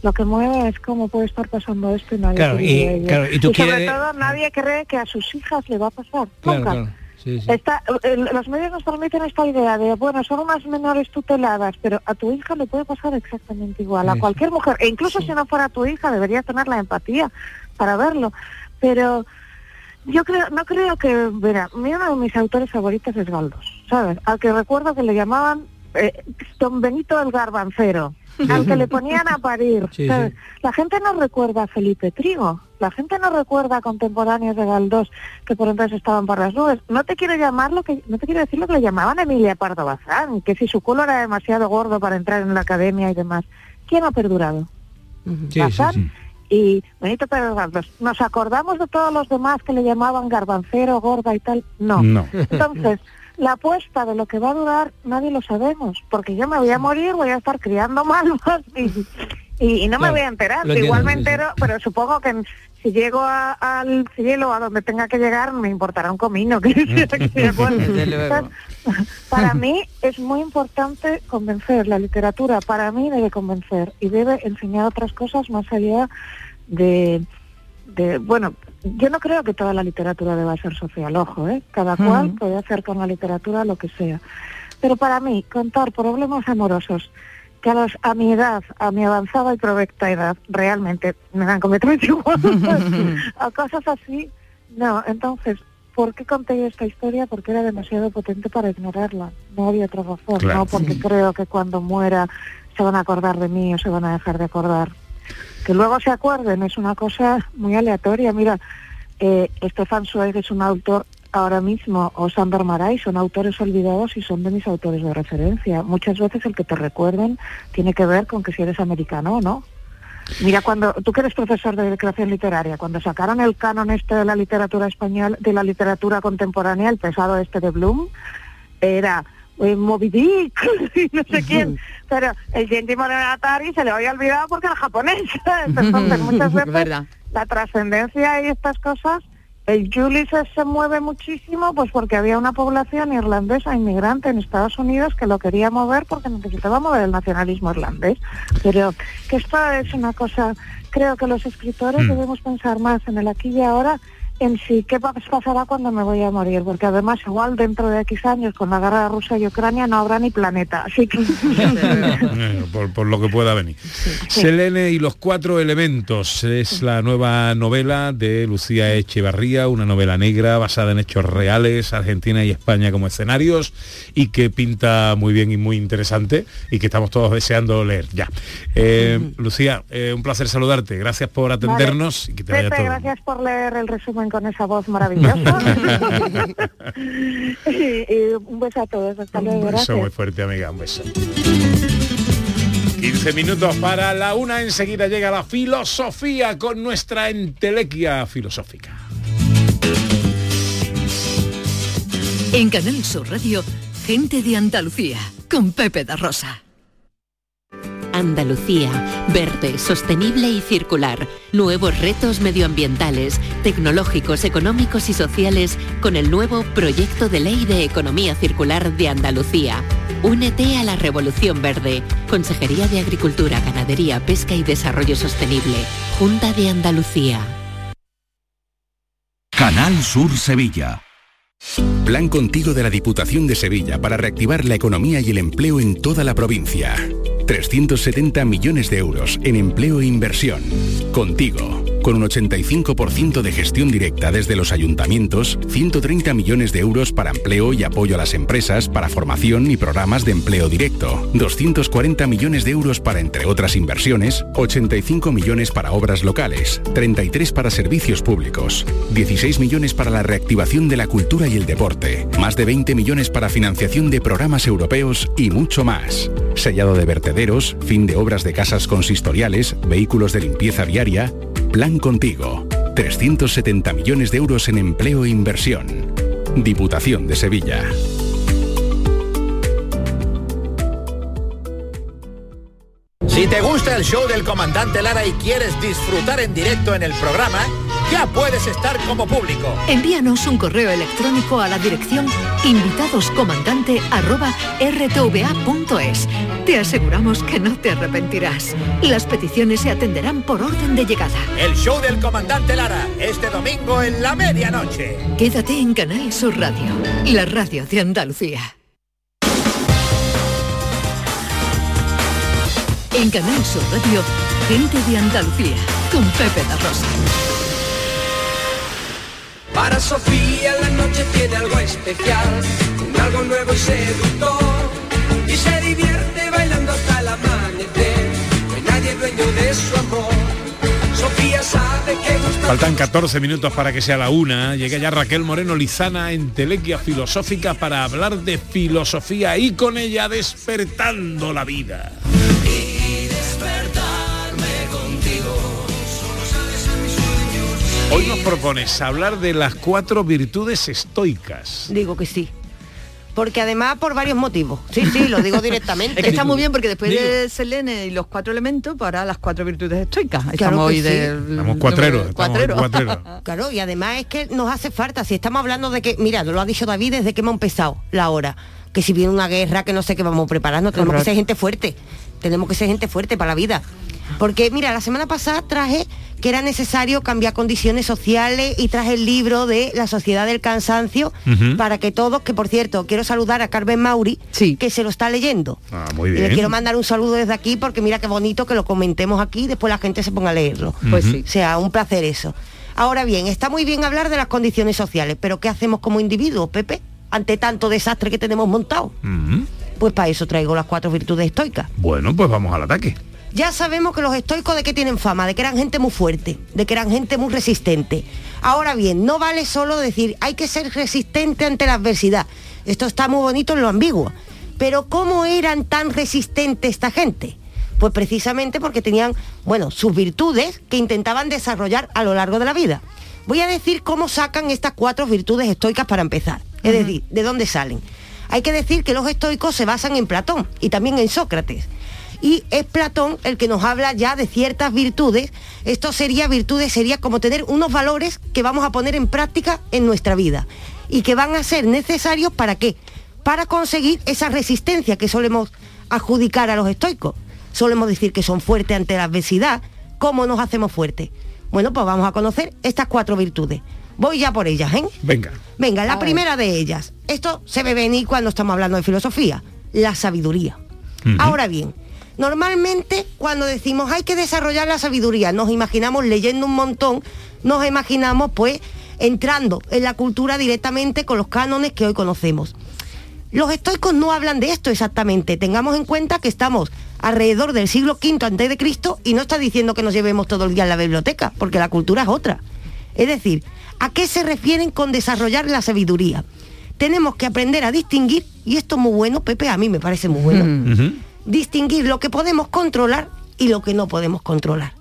lo que mueve es cómo puede estar pasando esto y nadie Claro, y- claro, y tú sobre quieres- todo nadie cree que a sus hijas le va a pasar. Claro. Sí, sí. Está- eh, los medios nos transmiten esta idea de, bueno, son unas menores tuteladas, pero a tu hija le puede pasar exactamente igual, a cualquier mujer, e incluso si no fuera tu hija, deberías tener la empatía para verlo. Pero yo creo, no creo que, mira, mi- uno de mis autores favoritos es Galdós, ¿sabes? Al que recuerdo que le llamaban eh, Don Benito el Garbancero, al que le ponían a parir. Sí, ¿sabes? sí. La gente no recuerda a Felipe Trigo, la gente no recuerda a contemporáneos de Galdós que por entonces estaban por las nubes. No te quiero llamar lo que, no te quiero decir lo que le llamaban Emilia Pardo Bazán, que si su culo era demasiado gordo para entrar en la academia y demás. ¿Quién ha perdurado? Bazán y Benito Pérez Galdós. ¿Nos acordamos de todos los demás que le llamaban garbancero, gorda y tal? No. No. Entonces, *laughs* la apuesta de lo que va a durar nadie lo sabemos, porque yo me voy a morir, voy a estar criando malvas *laughs* y, y- y no me voy a enterar. entiendo, Igual me sí. entero, pero supongo que si llego a- al cielo, a donde tenga que llegar, me importará un comino. que- *laughs* *laughs* que- luego. para mí es muy importante convencer. La literatura para mí debe convencer y debe enseñar otras cosas más allá de, de bueno, yo no creo que toda la literatura deba ser social, ojo, ¿eh? Cada cual Ujú. puede hacer con la literatura lo que sea. Pero para mí, contar problemas amorosos que a, los, a mi edad, a mi avanzada y provecta edad, realmente me dan completamente igual, *laughs* a cosas así, no. Entonces, ¿por qué conté yo esta historia? Porque era demasiado potente para ignorarla. No había otra razón, Claro. no porque creo que cuando muera se van a acordar de mí o se van a dejar de acordar. Que luego se acuerden es una cosa muy aleatoria. Mira, eh, Stefan es un autor ahora mismo, o Sandor Maray, son autores olvidados y son de mis autores de referencia. Muchas veces el que te recuerden tiene que ver con que si eres americano o no. Mira, cuando tú que eres profesor de creación literaria, cuando sacaron el canon este de la literatura española, de la literatura contemporánea, el pesado este de Bloom, era eh, Moby Dick *laughs* y no sé quién, pero el Genji Monogatari se le había olvidado porque era japonés. *laughs* Entonces *laughs* muchas veces Verdad. la trascendencia y estas cosas, el Ulysses se mueve muchísimo pues porque había una población irlandesa inmigrante en Estados Unidos que lo quería mover porque necesitaba mover el nacionalismo irlandés. Pero que esto es una cosa, creo que los escritores Mm. debemos pensar más en el aquí y ahora en sí qué pa- pasará cuando me voy a morir, porque además igual dentro de X años con la guerra de Rusia y Ucrania no habrá ni planeta, así que *laughs* por, por lo que pueda venir. Selene y los cuatro elementos es la nueva novela de Lucía Echevarría, una novela negra basada en hechos reales, Argentina y España como escenarios y que pinta muy bien y muy interesante y que estamos todos deseando leer ya. Eh, Lucía, eh, un placer saludarte, gracias por atendernos y que te vaya Pepe, todo. gracias por leer el resumen con esa voz maravillosa. *laughs* y, y un beso a todos, hasta luego, Un beso gracias. muy fuerte, amiga, un beso. 15 minutos para la una, enseguida llega la filosofía con nuestra entelequia filosófica. En Canal Sur Radio, gente de Andalucía, con Pepe da Rosa. Andalucía, verde, sostenible y circular. Nuevos retos medioambientales, tecnológicos, económicos y sociales con el nuevo Proyecto de Ley de Economía Circular de Andalucía. Únete a la Revolución Verde. Consejería de Agricultura, Ganadería, Pesca y Desarrollo Sostenible. Junta de Andalucía. Canal Sur Sevilla. Plan contigo de la Diputación de Sevilla para reactivar la economía y el empleo en toda la provincia. 370 millones de euros en empleo e inversión. Contigo, con un 85% de gestión directa desde los ayuntamientos, 130 millones de euros para empleo y apoyo a las empresas, para formación y programas de empleo directo, 240 millones de euros para, entre otras inversiones, 85 millones para obras locales, 33 para servicios públicos, 16 millones para la reactivación de la cultura y el deporte, más de 20 millones para financiación de programas europeos y mucho más. Sellado de vertederos, fin de obras de casas consistoriales, vehículos de limpieza viaria. Plan contigo. 370 millones de euros en empleo e inversión. Diputación de Sevilla. Si te gusta el show del comandante Lara y quieres disfrutar en directo en el programa, ya puedes estar como público. Envíanos un correo electrónico a la dirección invitadoscomandante@rtva.es. Te aseguramos que no te arrepentirás. Las peticiones se atenderán por orden de llegada. El show del comandante Lara, este domingo en la medianoche. Quédate en Canal Sur Radio, la radio de Andalucía. En Canal Sur Radio, gente de Andalucía, con Pepe da Rosa. Para Sofía la noche tiene algo especial, un algo nuevo y seductor. Y se divierte bailando hasta el amanecer, no hay nadie dueño de su amor. Sofía sabe que gusta Faltan 14 minutos para que sea la una. Llega ya Raquel Moreno Lizana en Telequia Filosófica para hablar de filosofía y con ella despertando la vida. y despertarme contigo. Hoy nos propones hablar de las cuatro virtudes estoicas. Digo que sí. Porque además por varios motivos. Sí, sí, lo digo *laughs* directamente. Es que está muy bien porque después de Selene y los cuatro elementos para las cuatro virtudes estoicas. Estamos hoy sí. del Estamos cuatreros, cuatrero. cuatreros. *laughs* Claro, y además es que nos hace falta, si estamos hablando de que, mira, lo ha dicho David desde que hemos empezado la hora, que si viene una guerra, que no sé qué vamos preparando, tenemos que ser gente fuerte, tenemos que ser gente fuerte para la vida. Porque, mira, la semana pasada traje que era necesario cambiar condiciones sociales y traje el libro de La Sociedad del Cansancio para que todos, que por cierto, quiero saludar a Carmen Mauri, que se lo está leyendo. Ah, muy Y le bien. quiero mandar un saludo desde aquí porque mira qué bonito que lo comentemos aquí y después la gente se ponga a leerlo. Pues sí. O sea, un placer eso. Ahora bien, está muy bien hablar de las condiciones sociales, pero ¿qué hacemos como individuos, Pepe? Ante tanto desastre que tenemos montado. Pues para eso traigo las cuatro virtudes estoicas. Bueno, pues vamos al ataque. Ya sabemos que los estoicos de qué tienen fama, de que eran gente muy fuerte, de que eran gente muy resistente. Ahora bien, no vale solo decir hay que ser resistente ante la adversidad. Esto está muy bonito en lo ambiguo. Pero ¿cómo eran tan resistentes esta gente? Pues precisamente porque tenían, bueno, sus virtudes que intentaban desarrollar a lo largo de la vida. Voy a decir cómo sacan estas cuatro virtudes estoicas para empezar. Es decir, ¿de dónde salen? Hay que decir que los estoicos se basan en Platón y también en Sócrates. Y es Platón el que nos habla ya de ciertas virtudes. Esto sería virtudes, sería como tener unos valores que vamos a poner en práctica en nuestra vida y que van a ser necesarios para qué? Para conseguir esa resistencia que solemos adjudicar a los estoicos. Solemos decir que son fuertes ante la adversidad. ¿Cómo nos hacemos fuertes? Bueno, pues vamos a conocer estas cuatro virtudes. Voy ya por ellas, ¿eh? Venga. Venga, la primera de ellas. Esto se ve venir cuando estamos hablando de filosofía. La sabiduría. Ahora bien, normalmente cuando decimos hay que desarrollar la sabiduría, nos imaginamos leyendo un montón, nos imaginamos pues entrando en la cultura directamente con los cánones que hoy conocemos. Los estoicos no hablan de esto exactamente. Tengamos en cuenta que estamos alrededor del siglo V antes de Cristo y no está diciendo que nos llevemos todo el día en la biblioteca, porque la cultura es otra. Es decir, ¿a qué se refieren con desarrollar la sabiduría? Tenemos que aprender a distinguir, y esto es muy bueno, Pepe, a mí me parece muy bueno, distinguir lo que podemos controlar y lo que no podemos controlar.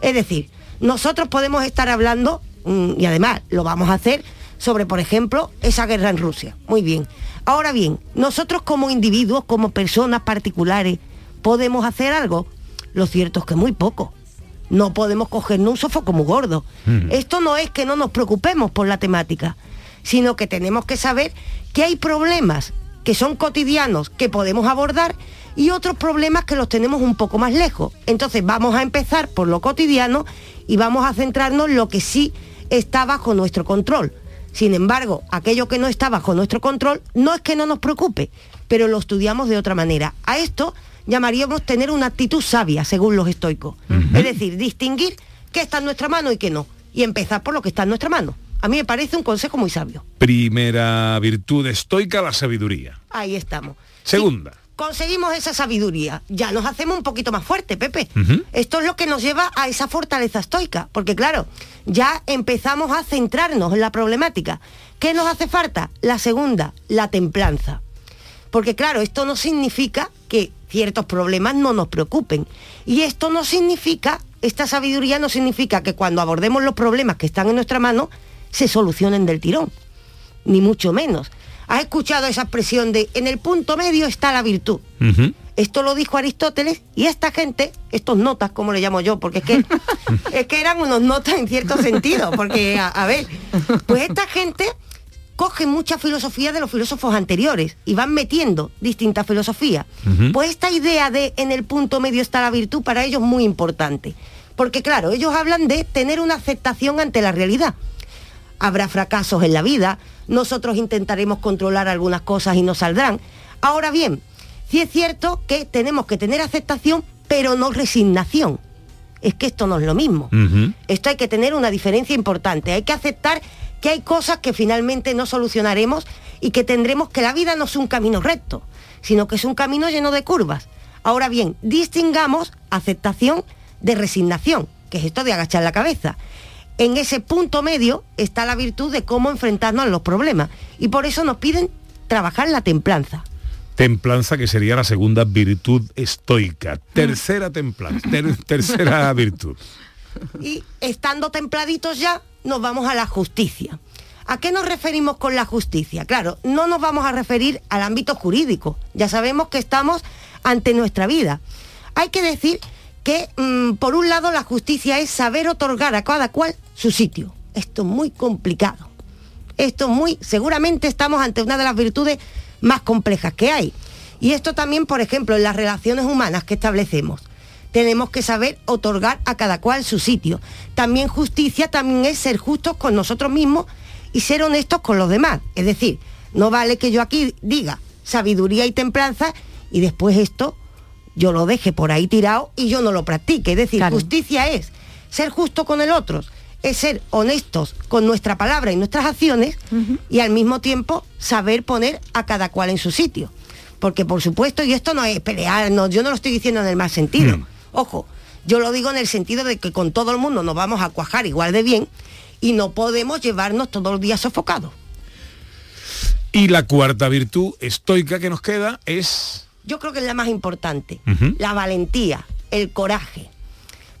Es decir, nosotros podemos estar hablando, mm, y además lo vamos a hacer, sobre, por ejemplo, esa guerra en Rusia. Muy bien. Ahora bien, nosotros como individuos, como personas particulares, ¿podemos hacer algo? Lo cierto es que muy poco. No podemos cogernos un sofoco muy gordo. Esto no es que no nos preocupemos por la temática, sino que tenemos que saber que hay problemas que son cotidianos que podemos abordar y otros problemas que los tenemos un poco más lejos. Entonces vamos a empezar por lo cotidiano y vamos a centrarnos en lo que sí está bajo nuestro control. Sin embargo, aquello que no está bajo nuestro control no es que no nos preocupe, pero lo estudiamos de otra manera. A esto llamaríamos tener una actitud sabia, según los estoicos. Es decir, distinguir qué está en nuestra mano y qué no. Y empezar por lo que está en nuestra mano. A mí me parece un consejo muy sabio. Primera virtud estoica, la sabiduría. Ahí estamos. Segunda. Conseguimos esa sabiduría, ya nos hacemos un poquito más fuerte, Pepe. Esto es lo que nos lleva a esa fortaleza estoica, porque claro, ya empezamos a centrarnos en la problemática. ¿Qué nos hace falta? La segunda, la templanza. Porque claro, esto no significa que ciertos problemas no nos preocupen. Y esto no significa, esta sabiduría no significa que cuando abordemos los problemas que están en nuestra mano, se solucionen del tirón. Ni mucho menos. ¿Has escuchado esa expresión de en el punto medio está la virtud? Esto lo dijo Aristóteles y esta gente, estos notas, como le llamo yo, porque es que, *laughs* es que eran unos notas en cierto sentido, porque, a, a ver, pues esta gente coge mucha filosofía de los filósofos anteriores y van metiendo distintas filosofías. Pues esta idea de en el punto medio está la virtud para ellos es muy importante. Porque claro, ellos hablan de tener una aceptación ante la realidad. Habrá fracasos en la vida, nosotros intentaremos controlar algunas cosas y no saldrán. Ahora bien, sí es cierto que tenemos que tener aceptación, pero no resignación. Es que esto no es lo mismo. Esto hay que tener una diferencia importante. Hay que aceptar que hay cosas que finalmente no solucionaremos y que tendremos que la vida no es un camino recto, sino que es un camino lleno de curvas. Ahora bien, distingamos aceptación de resignación, que es esto de agachar la cabeza. En ese punto medio está la virtud de cómo enfrentarnos a los problemas. Y por eso nos piden trabajar la templanza. Templanza, que sería la segunda virtud estoica. Tercera templanza, ter- tercera *laughs* virtud. Y estando templaditos ya, nos vamos a la justicia. ¿A qué nos referimos con la justicia? Claro, no nos vamos a referir al ámbito jurídico. Ya sabemos que estamos ante nuestra vida. Hay que decir que, mm, por un lado, la justicia es saber otorgar a cada cual su sitio. Esto es muy complicado. Esto es muy, seguramente estamos ante una de las virtudes más complejas que hay. Y esto también, por ejemplo, en las relaciones humanas que establecemos. Tenemos que saber otorgar a cada cual su sitio. También justicia también es ser justos con nosotros mismos y ser honestos con los demás. Es decir, no vale que yo aquí diga sabiduría y templanza y después esto yo lo deje por ahí tirado y yo no lo practique. Es decir, justicia es ser justo con el otro, es ser honestos con nuestra palabra y nuestras acciones y al mismo tiempo saber poner a cada cual en su sitio. Porque por supuesto, y esto no es pelear, no, yo no lo estoy diciendo en el mal sentido. Ojo, yo lo digo en el sentido de que con todo el mundo nos vamos a cuajar igual de bien y no podemos llevarnos todos los días sofocados. Y la cuarta virtud estoica que nos queda es... Yo creo que es la más importante. La valentía, el coraje.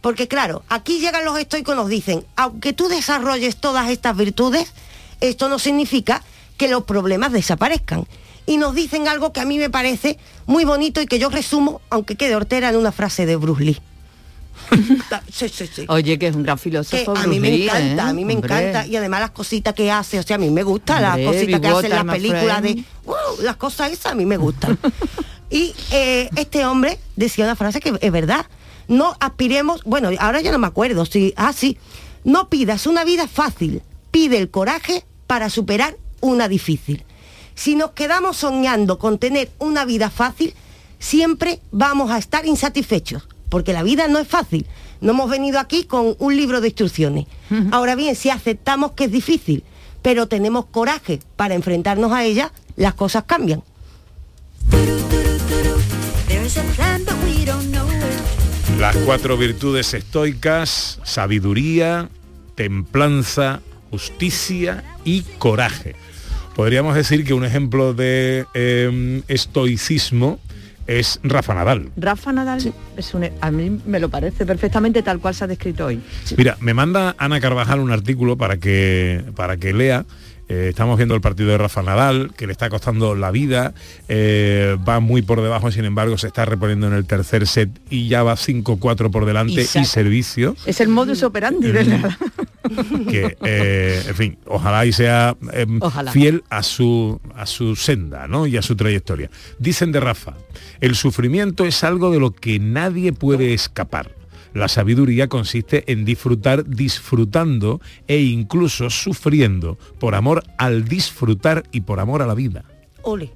Porque claro, aquí llegan los estoicos y nos dicen, aunque tú desarrolles todas estas virtudes, esto no significa que los problemas desaparezcan. y nos dicen algo que a mí me parece muy bonito y que yo resumo, aunque quede hortera, en una frase de Bruce Lee. *laughs* sí, sí, sí. Oye, que es un gran Que filósofo. a mí me encanta, ¿eh? a mí me Hombre. encanta y además las cositas que hace, o sea, a mí me gusta las cositas que Big hace en las películas de wow, las cosas esas a mí me gustan. *laughs* y eh, este hombre decía una frase que es verdad. No aspiremos, bueno, ahora ya no me acuerdo, si, ah, sí, no pidas una vida fácil, pide el coraje para superar una difícil. Si nos quedamos soñando con tener una vida fácil, siempre vamos a estar insatisfechos, porque la vida no es fácil. No hemos venido aquí con un libro de instrucciones. Ahora bien, si aceptamos que es difícil, pero tenemos coraje para enfrentarnos a ella, las cosas cambian. Las cuatro virtudes estoicas, sabiduría, templanza, justicia y coraje. Podríamos decir que un ejemplo de eh, estoicismo es Rafa Nadal. Rafa Nadal es un, a mí me lo parece perfectamente tal cual se ha descrito hoy. Mira, me manda Ana Carvajal un artículo para que, para que lea. Eh, estamos viendo el partido de Rafa Nadal, que le está costando la vida, eh, va muy por debajo, sin embargo se está reponiendo en el tercer set y ya va 5-4 por delante y, servicio. Es el modus operandi de la... *laughs* que eh, en fin ojalá y sea em, Ojalá. fiel a su a su senda ¿no? y a su trayectoria dicen de Rafa el sufrimiento es algo de lo que nadie puede escapar la sabiduría consiste en disfrutar disfrutando e incluso sufriendo por amor al disfrutar y por amor a la vida Ole.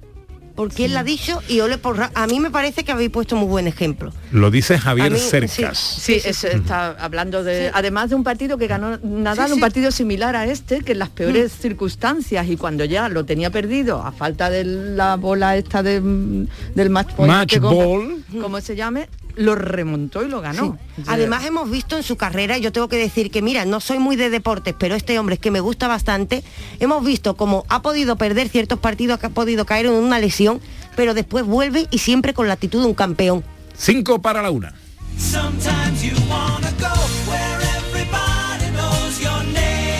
Porque él la ha dicho y ole por a mí me parece que habéis puesto muy buen ejemplo. lo dice Javier mí, Cercas Sí, eso está hablando de, además de un partido que ganó Nadal, Sí, un sí. partido similar a este, que en las peores circunstancias y cuando ya lo tenía perdido, a falta de la bola esta de, mm, del match point, Match que como- ball. como se llame, lo remontó y lo ganó. Además hemos visto en su carrera, yo tengo que decir que mira, no soy muy de deportes, pero este hombre es que me gusta bastante, hemos visto cómo ha podido perder ciertos partidos, que ha podido caer en una lesión, pero después vuelve y siempre con la actitud de un campeón. cinco para la una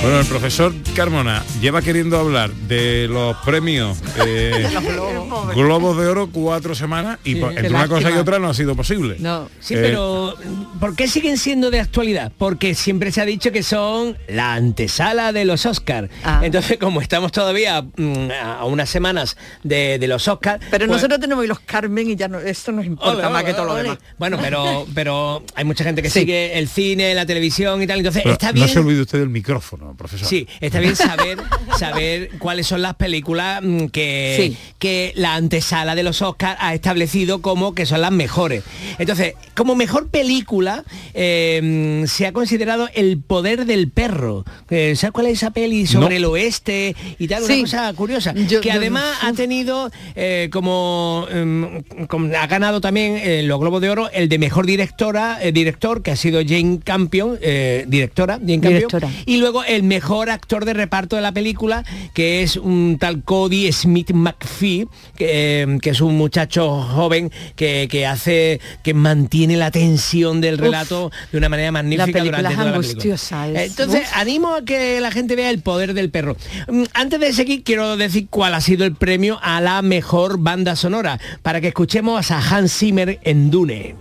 Bueno, el profesor Carmona lleva queriendo hablar de los premios *laughs* eh, De los globos. Globos de Oro cuatro semanas y por- qué entre una cosa y otra no ha sido posible. No. Sí, Eh, pero ¿por qué siguen siendo de actualidad? Porque siempre se ha dicho que son la antesala de los Oscars. Ah. Entonces, como estamos todavía mm, a unas semanas de, de los Oscars... Pero pues- nosotros tenemos los Carmen y ya no, esto nos importa Ole, más que todo lo demás. Bueno, pero *laughs* pero hay mucha gente que Sí. sigue el cine, la televisión y tal. Entonces, pero está no bien. se olvide usted del micrófono, profesor. Sí, está bien saber saber cuáles son las películas mm, que, Sí. que la antesala de los Oscars ha establecido como que son las mejores. Entonces, como mejor película eh, mm, se ha considerado El poder del perro. Eh, ¿Sabes cuál es esa peli sobre No. el oeste y tal? Sí. Una cosa curiosa. Yo- que yo- además ha tenido eh, como, mm, como- ha ganado también eh, los Globos de Oro el de mejor directora, eh, director, que ha sido Jane Campion, eh, directora, Jane Campion, Directora. y luego el mejor actor de reparto de la película, que es un tal Cody Smith McPhee, que, eh, que es un muchacho joven que, que hace, que mantiene la tensión del Uf, relato de una manera magnífica película durante es toda la angustiosa, película. es- Entonces, uf. animo a que la gente vea el poder del perro. Mm, Antes de seguir, quiero decir cuál ha sido el premio a la mejor banda sonora, para que escuchemos a Hans Zimmer en Dune.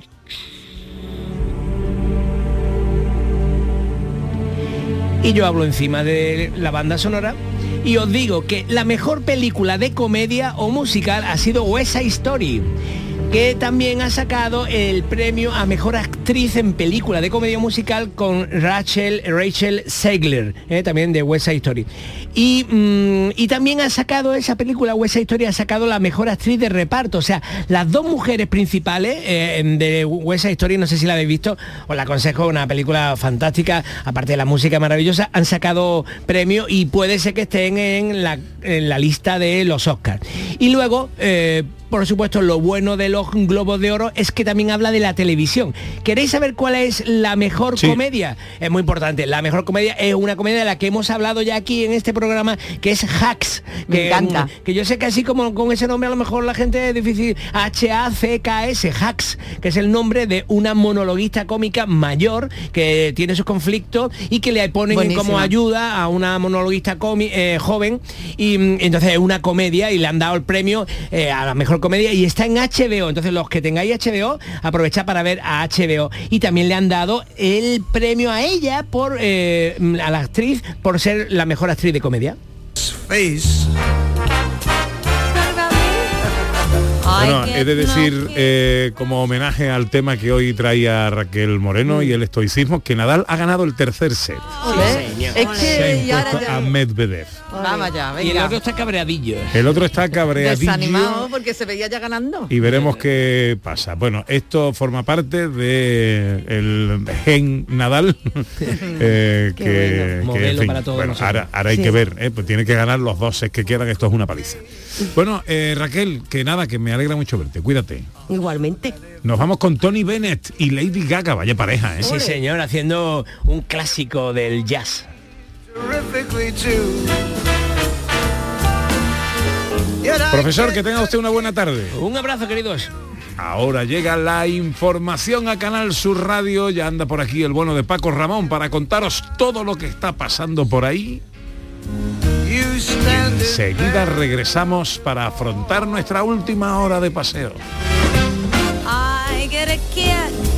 Y yo hablo encima de la banda sonora. Y os digo que la mejor película de comedia o musical ha sido West Side Story que también ha sacado el premio a mejor actriz en película de comedia musical con Rachel Rachel Segler, eh, también de West Side Story. Y, mm, y también ha sacado esa película West Side Story ha sacado la mejor actriz de reparto, o sea, las dos mujeres principales eh, de West Side Story, no sé si la habéis visto, os la aconsejo, una película fantástica, aparte de la música maravillosa, han sacado premio y puede ser que estén en la, en la lista de los Oscars. Y luego, eh, por supuesto, lo bueno de los Globos de Oro es que también habla de la televisión. ¿Queréis saber cuál es la mejor comedia? Es muy importante. La mejor comedia es una comedia de la que hemos hablado ya aquí en este programa, que es Hacks. Me que, encanta. mm, Que yo sé que así como con ese nombre a lo mejor la gente es difícil. H-A-C-K-S, Hacks, que es el nombre de una monologuista cómica mayor que tiene sus conflictos y que le ponen Buenísima. como ayuda a una monologuista eh, joven y mm, entonces es una comedia y le han dado el premio eh, a la mejor comedia y está en HBO. Entonces los que tengáis HBO, aprovechad para ver a HBO. Y también le han dado el premio a ella por eh, a la actriz por ser la mejor actriz de comedia. Bueno, he de decir, eh, como homenaje al tema que hoy traía Raquel Moreno y el estoicismo, que Nadal ha ganado el tercer set. Es Se ha que y ahora impuesto a ya... Medvedev. Vamos ya, Y el venga. otro está cabreadillo. El otro está cabreadillo Desanimado porque se veía ya ganando. y veremos qué pasa. Bueno, esto forma parte de el gen Nadal, *laughs* eh, *laughs* que, bueno. que, Modelo para todos bueno, ahora, ahora hay Sí. que ver, eh, pues tiene que ganar los dos sets que quedan, esto es una paliza. Bueno, eh, Raquel, que nada, que me alegra mucho verte, cuídate. Igualmente. Nos vamos con Tony Bennett y Lady Gaga, vaya pareja, ¿eh? Sí, señor, haciendo un clásico del jazz. Profesor, que tenga usted una buena tarde. Un abrazo, queridos. Ahora llega la información a Canal Sur Radio, ya anda por aquí el bueno de Paco Ramón para contaros todo lo que está pasando por ahí. Y enseguida regresamos para afrontar nuestra última hora de paseo. I get a